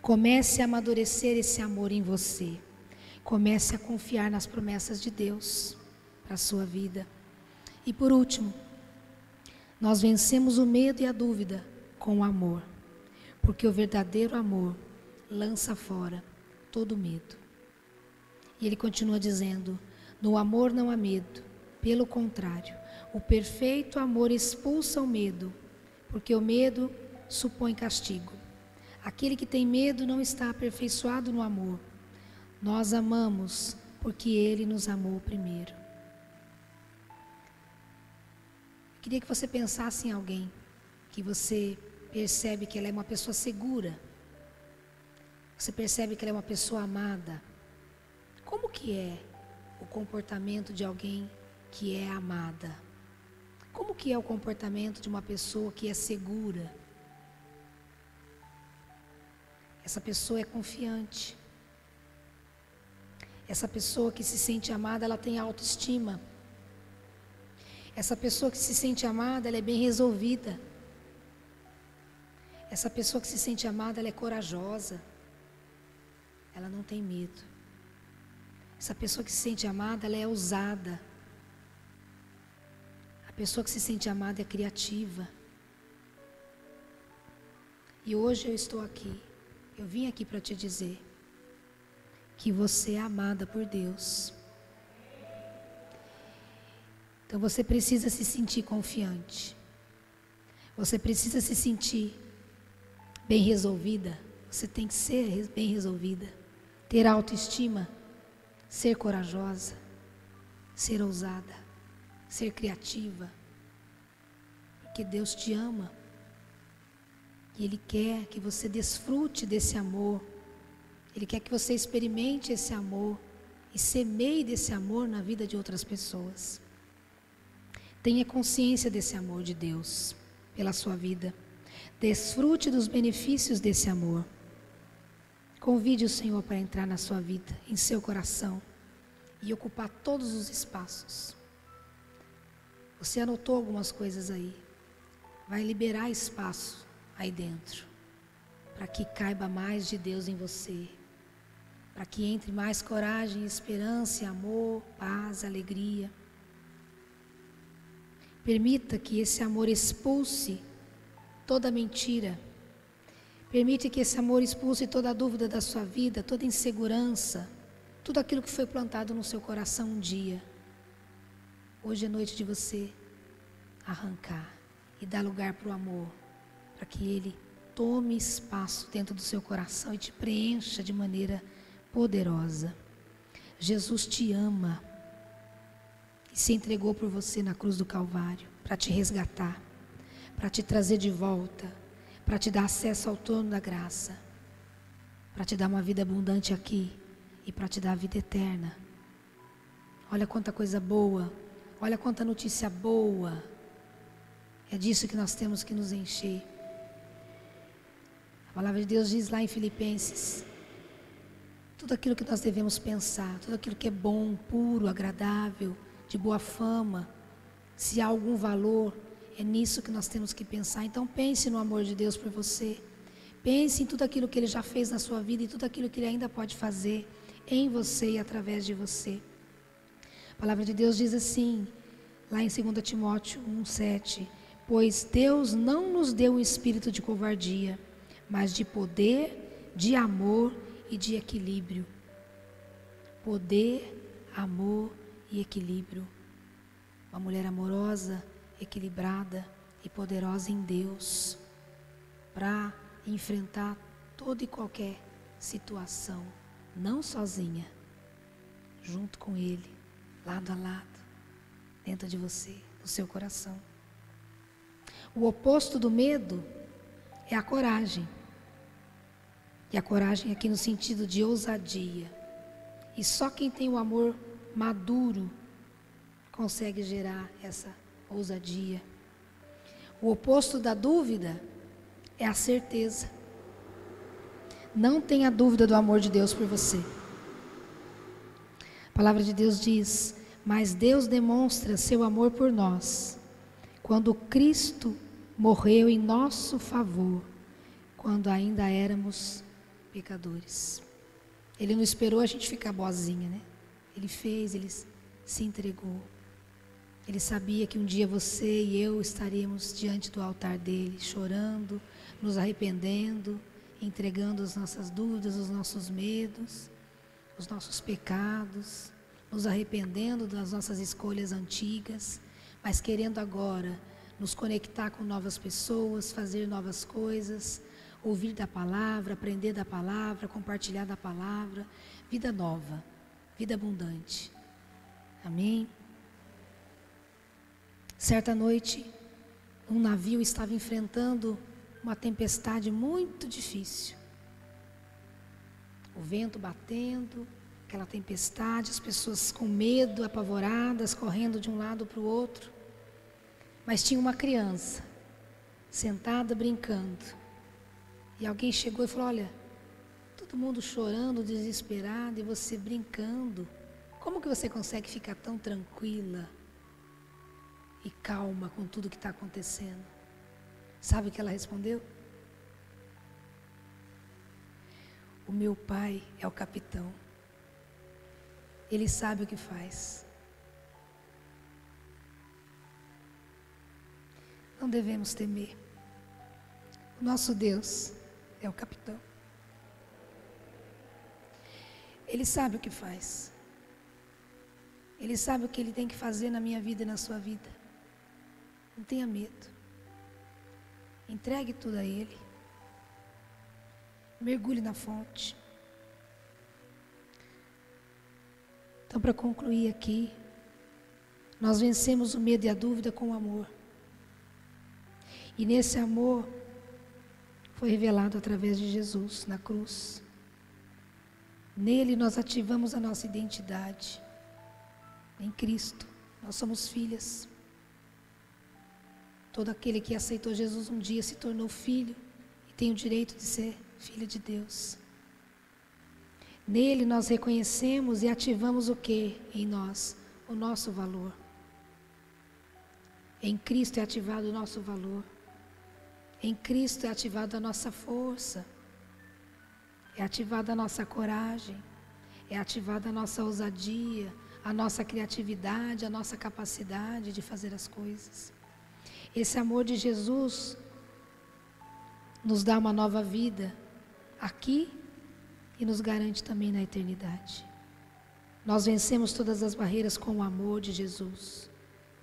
Comece a amadurecer esse amor em você. Comece a confiar nas promessas de Deus para a sua vida. E por último, nós vencemos o medo e a dúvida com amor, porque o verdadeiro amor lança fora todo medo. E ele continua dizendo: no amor não há medo, pelo contrário, o perfeito amor expulsa o medo, porque o medo supõe castigo. Aquele que tem medo não está aperfeiçoado no amor. Nós amamos porque Ele nos amou primeiro. Queria que você pensasse em alguém que você percebe que ela é uma pessoa segura. Você percebe que ela é uma pessoa amada. Como que é o comportamento de alguém que é amada? Como que é o comportamento de uma pessoa que é segura? Essa pessoa é confiante. Essa pessoa que se sente amada, ela tem autoestima. Essa pessoa que se sente amada, ela é bem resolvida. Essa pessoa que se sente amada, ela é corajosa. Ela não tem medo. Essa pessoa que se sente amada, ela é ousada. A pessoa que se sente amada é criativa. E hoje eu estou aqui. Eu vim aqui para te dizer que você é amada por Deus. Então você precisa se sentir confiante. Você precisa se sentir bem resolvida. Você tem que ser bem resolvida. Ter autoestima. Ser corajosa. Ser ousada. Ser criativa. Porque Deus te ama. E Ele quer que você desfrute desse amor. Ele quer que você experimente esse amor e semeie desse amor na vida de outras pessoas. Tenha consciência desse amor de Deus pela sua vida. Desfrute dos benefícios desse amor. Convide o Senhor para entrar na sua vida, em seu coração e ocupar todos os espaços. Você anotou algumas coisas aí. Vai liberar espaço aí dentro para que caiba mais de Deus em você, para que entre mais coragem, esperança, amor, paz, alegria. Permita que esse amor expulse toda mentira. Permite que esse amor expulse toda dúvida da sua vida, toda insegurança, tudo aquilo que foi plantado no seu coração um dia. Hoje é noite de você arrancar e dar lugar para o amor, para que ele tome espaço dentro do seu coração e te preencha de maneira poderosa. Jesus te ama e se entregou por você na cruz do Calvário para te resgatar, para te trazer de volta, para te dar acesso ao trono da graça, para te dar uma vida abundante aqui e para te dar a vida eterna. Olha quanta coisa boa, olha quanta notícia boa. É disso que nós temos que nos encher. A palavra de Deus diz lá em Filipenses: tudo aquilo que nós devemos pensar, tudo aquilo que é bom, puro, agradável, de boa fama, se há algum valor, é nisso que nós temos que pensar. Então pense no amor de Deus por você. Pense em tudo aquilo que Ele já fez na sua vida e tudo aquilo que Ele ainda pode fazer em você e através de você. A palavra de Deus diz assim, lá em 2 Timóteo 1,7: Pois Deus não nos deu um espírito de covardia, mas de poder, de amor e de equilíbrio. Poder, amor e equilíbrio. Uma mulher amorosa, equilibrada e poderosa em Deus para enfrentar toda e qualquer situação, não sozinha, junto com Ele, lado a lado, dentro de você, no seu coração. O oposto do medo é a coragem. E a coragem aqui no sentido de ousadia. E só quem tem o amor maduro consegue gerar essa ousadia. O oposto da dúvida é a certeza. Não tenha dúvida do amor de Deus por você. A palavra de Deus diz: Mas Deus demonstra seu amor por nós, quando Cristo morreu em nosso favor, quando ainda éramos pecadores. Ele não esperou a gente ficar boazinha, né? Ele fez, ele se entregou. Ele sabia que um dia você e eu estaríamos diante do altar dele, chorando, nos arrependendo, entregando as nossas dúvidas, os nossos medos, os nossos pecados, nos arrependendo das nossas escolhas antigas, mas querendo agora nos conectar com novas pessoas, fazer novas coisas, ouvir da palavra, aprender da palavra, compartilhar da palavra, vida nova vida abundante. Amém? Certa noite, um navio estava enfrentando uma tempestade muito difícil. O vento batendo, aquela tempestade, as pessoas com medo, apavoradas, correndo de um lado para o outro. Mas tinha uma criança sentada brincando. E alguém chegou e falou: Olha, todo mundo chorando, desesperado, e você brincando. Como que você consegue ficar tão tranquila e calma com tudo que está acontecendo? Sabe o que ela respondeu? O meu pai é o capitão. Ele sabe o que faz. Não devemos temer. O nosso Deus é o capitão. Ele sabe o que faz. Ele sabe o que ele tem que fazer na minha vida e na sua vida. Não tenha medo. Entregue tudo a Ele. Mergulhe na fonte. Então, para concluir aqui, nós vencemos o medo e a dúvida com o amor. E nesse amor foi revelado através de Jesus na cruz. Nele nós ativamos a nossa identidade. Em Cristo, nós somos filhas. Todo aquele que aceitou Jesus um dia se tornou filho e tem o direito de ser filho de Deus. Nele nós reconhecemos e ativamos o que em nós? O nosso valor. Em Cristo é ativado o nosso valor. Em Cristo é ativada a nossa força. É ativada a nossa coragem. É ativada a nossa ousadia, a nossa criatividade, a nossa capacidade de fazer as coisas. Esse amor de Jesus nos dá uma nova vida aqui e nos garante também na eternidade. Nós vencemos todas as barreiras com o amor de Jesus,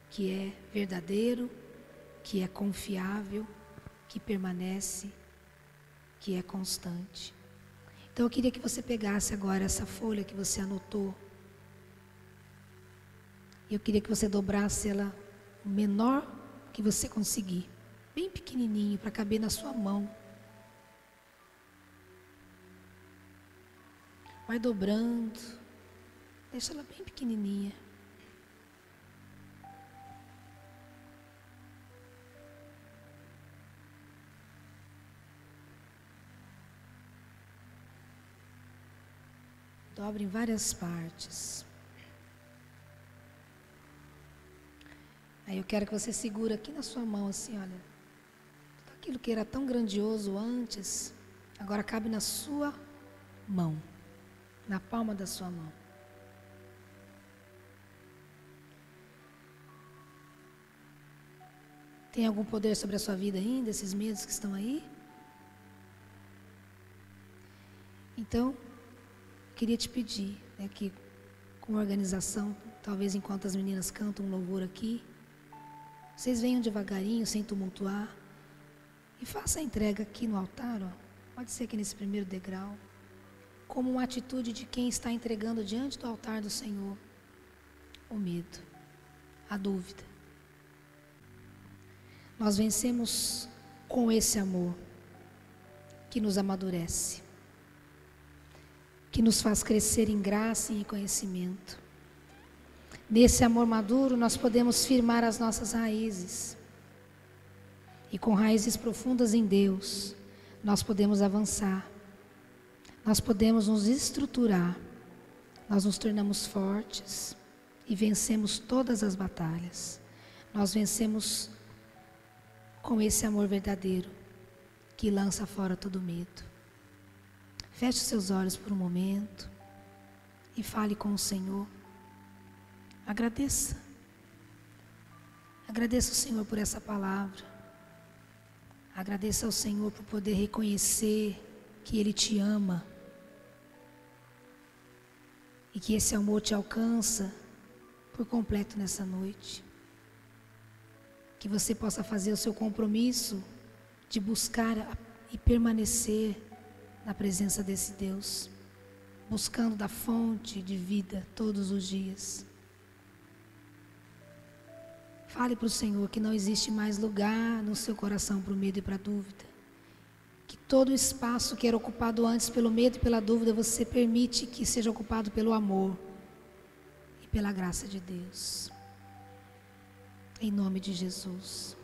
que é verdadeiro, que é confiável, que permanece, que é constante. Então eu queria que você pegasse agora essa folha que você anotou. Eu queria que você dobrasse ela menor que você conseguir. Bem pequenininho para caber na sua mão. Vai dobrando. Deixa ela bem pequenininha. Dobre em várias partes. Aí eu quero que você segura aqui na sua mão assim, olha. Tudo aquilo que era tão grandioso antes, agora cabe na sua mão, na palma da sua mão. Tem algum poder sobre a sua vida ainda, esses medos que estão aí? Então, queria te pedir né, que, com organização, talvez enquanto as meninas cantam um louvor aqui, vocês venham devagarinho, sem tumultuar. E faça a entrega aqui no altar, ó. pode ser aqui nesse primeiro degrau, como uma atitude de quem está entregando diante do altar do Senhor o medo, a dúvida. Nós vencemos com esse amor que nos amadurece, que nos faz crescer em graça e em conhecimento Nesse amor maduro, nós podemos firmar as nossas raízes. E com raízes profundas em Deus, nós podemos avançar. Nós podemos nos estruturar. Nós nos tornamos fortes e vencemos todas as batalhas. Nós vencemos com esse amor verdadeiro que lança fora todo medo. Feche seus olhos por um momento e fale com o Senhor. Agradeça. Agradeça ao Senhor por essa palavra. Agradeça ao Senhor por poder reconhecer que Ele te ama. E que esse amor te alcança por completo nessa noite. Que você possa fazer o seu compromisso de buscar e permanecer na presença desse Deus, buscando da fonte de vida todos os dias. Fale para o Senhor que não existe mais lugar no seu coração para o medo e para a dúvida. Que todo o espaço que era ocupado antes pelo medo e pela dúvida, você permite que seja ocupado pelo amor e pela graça de Deus. Em nome de Jesus.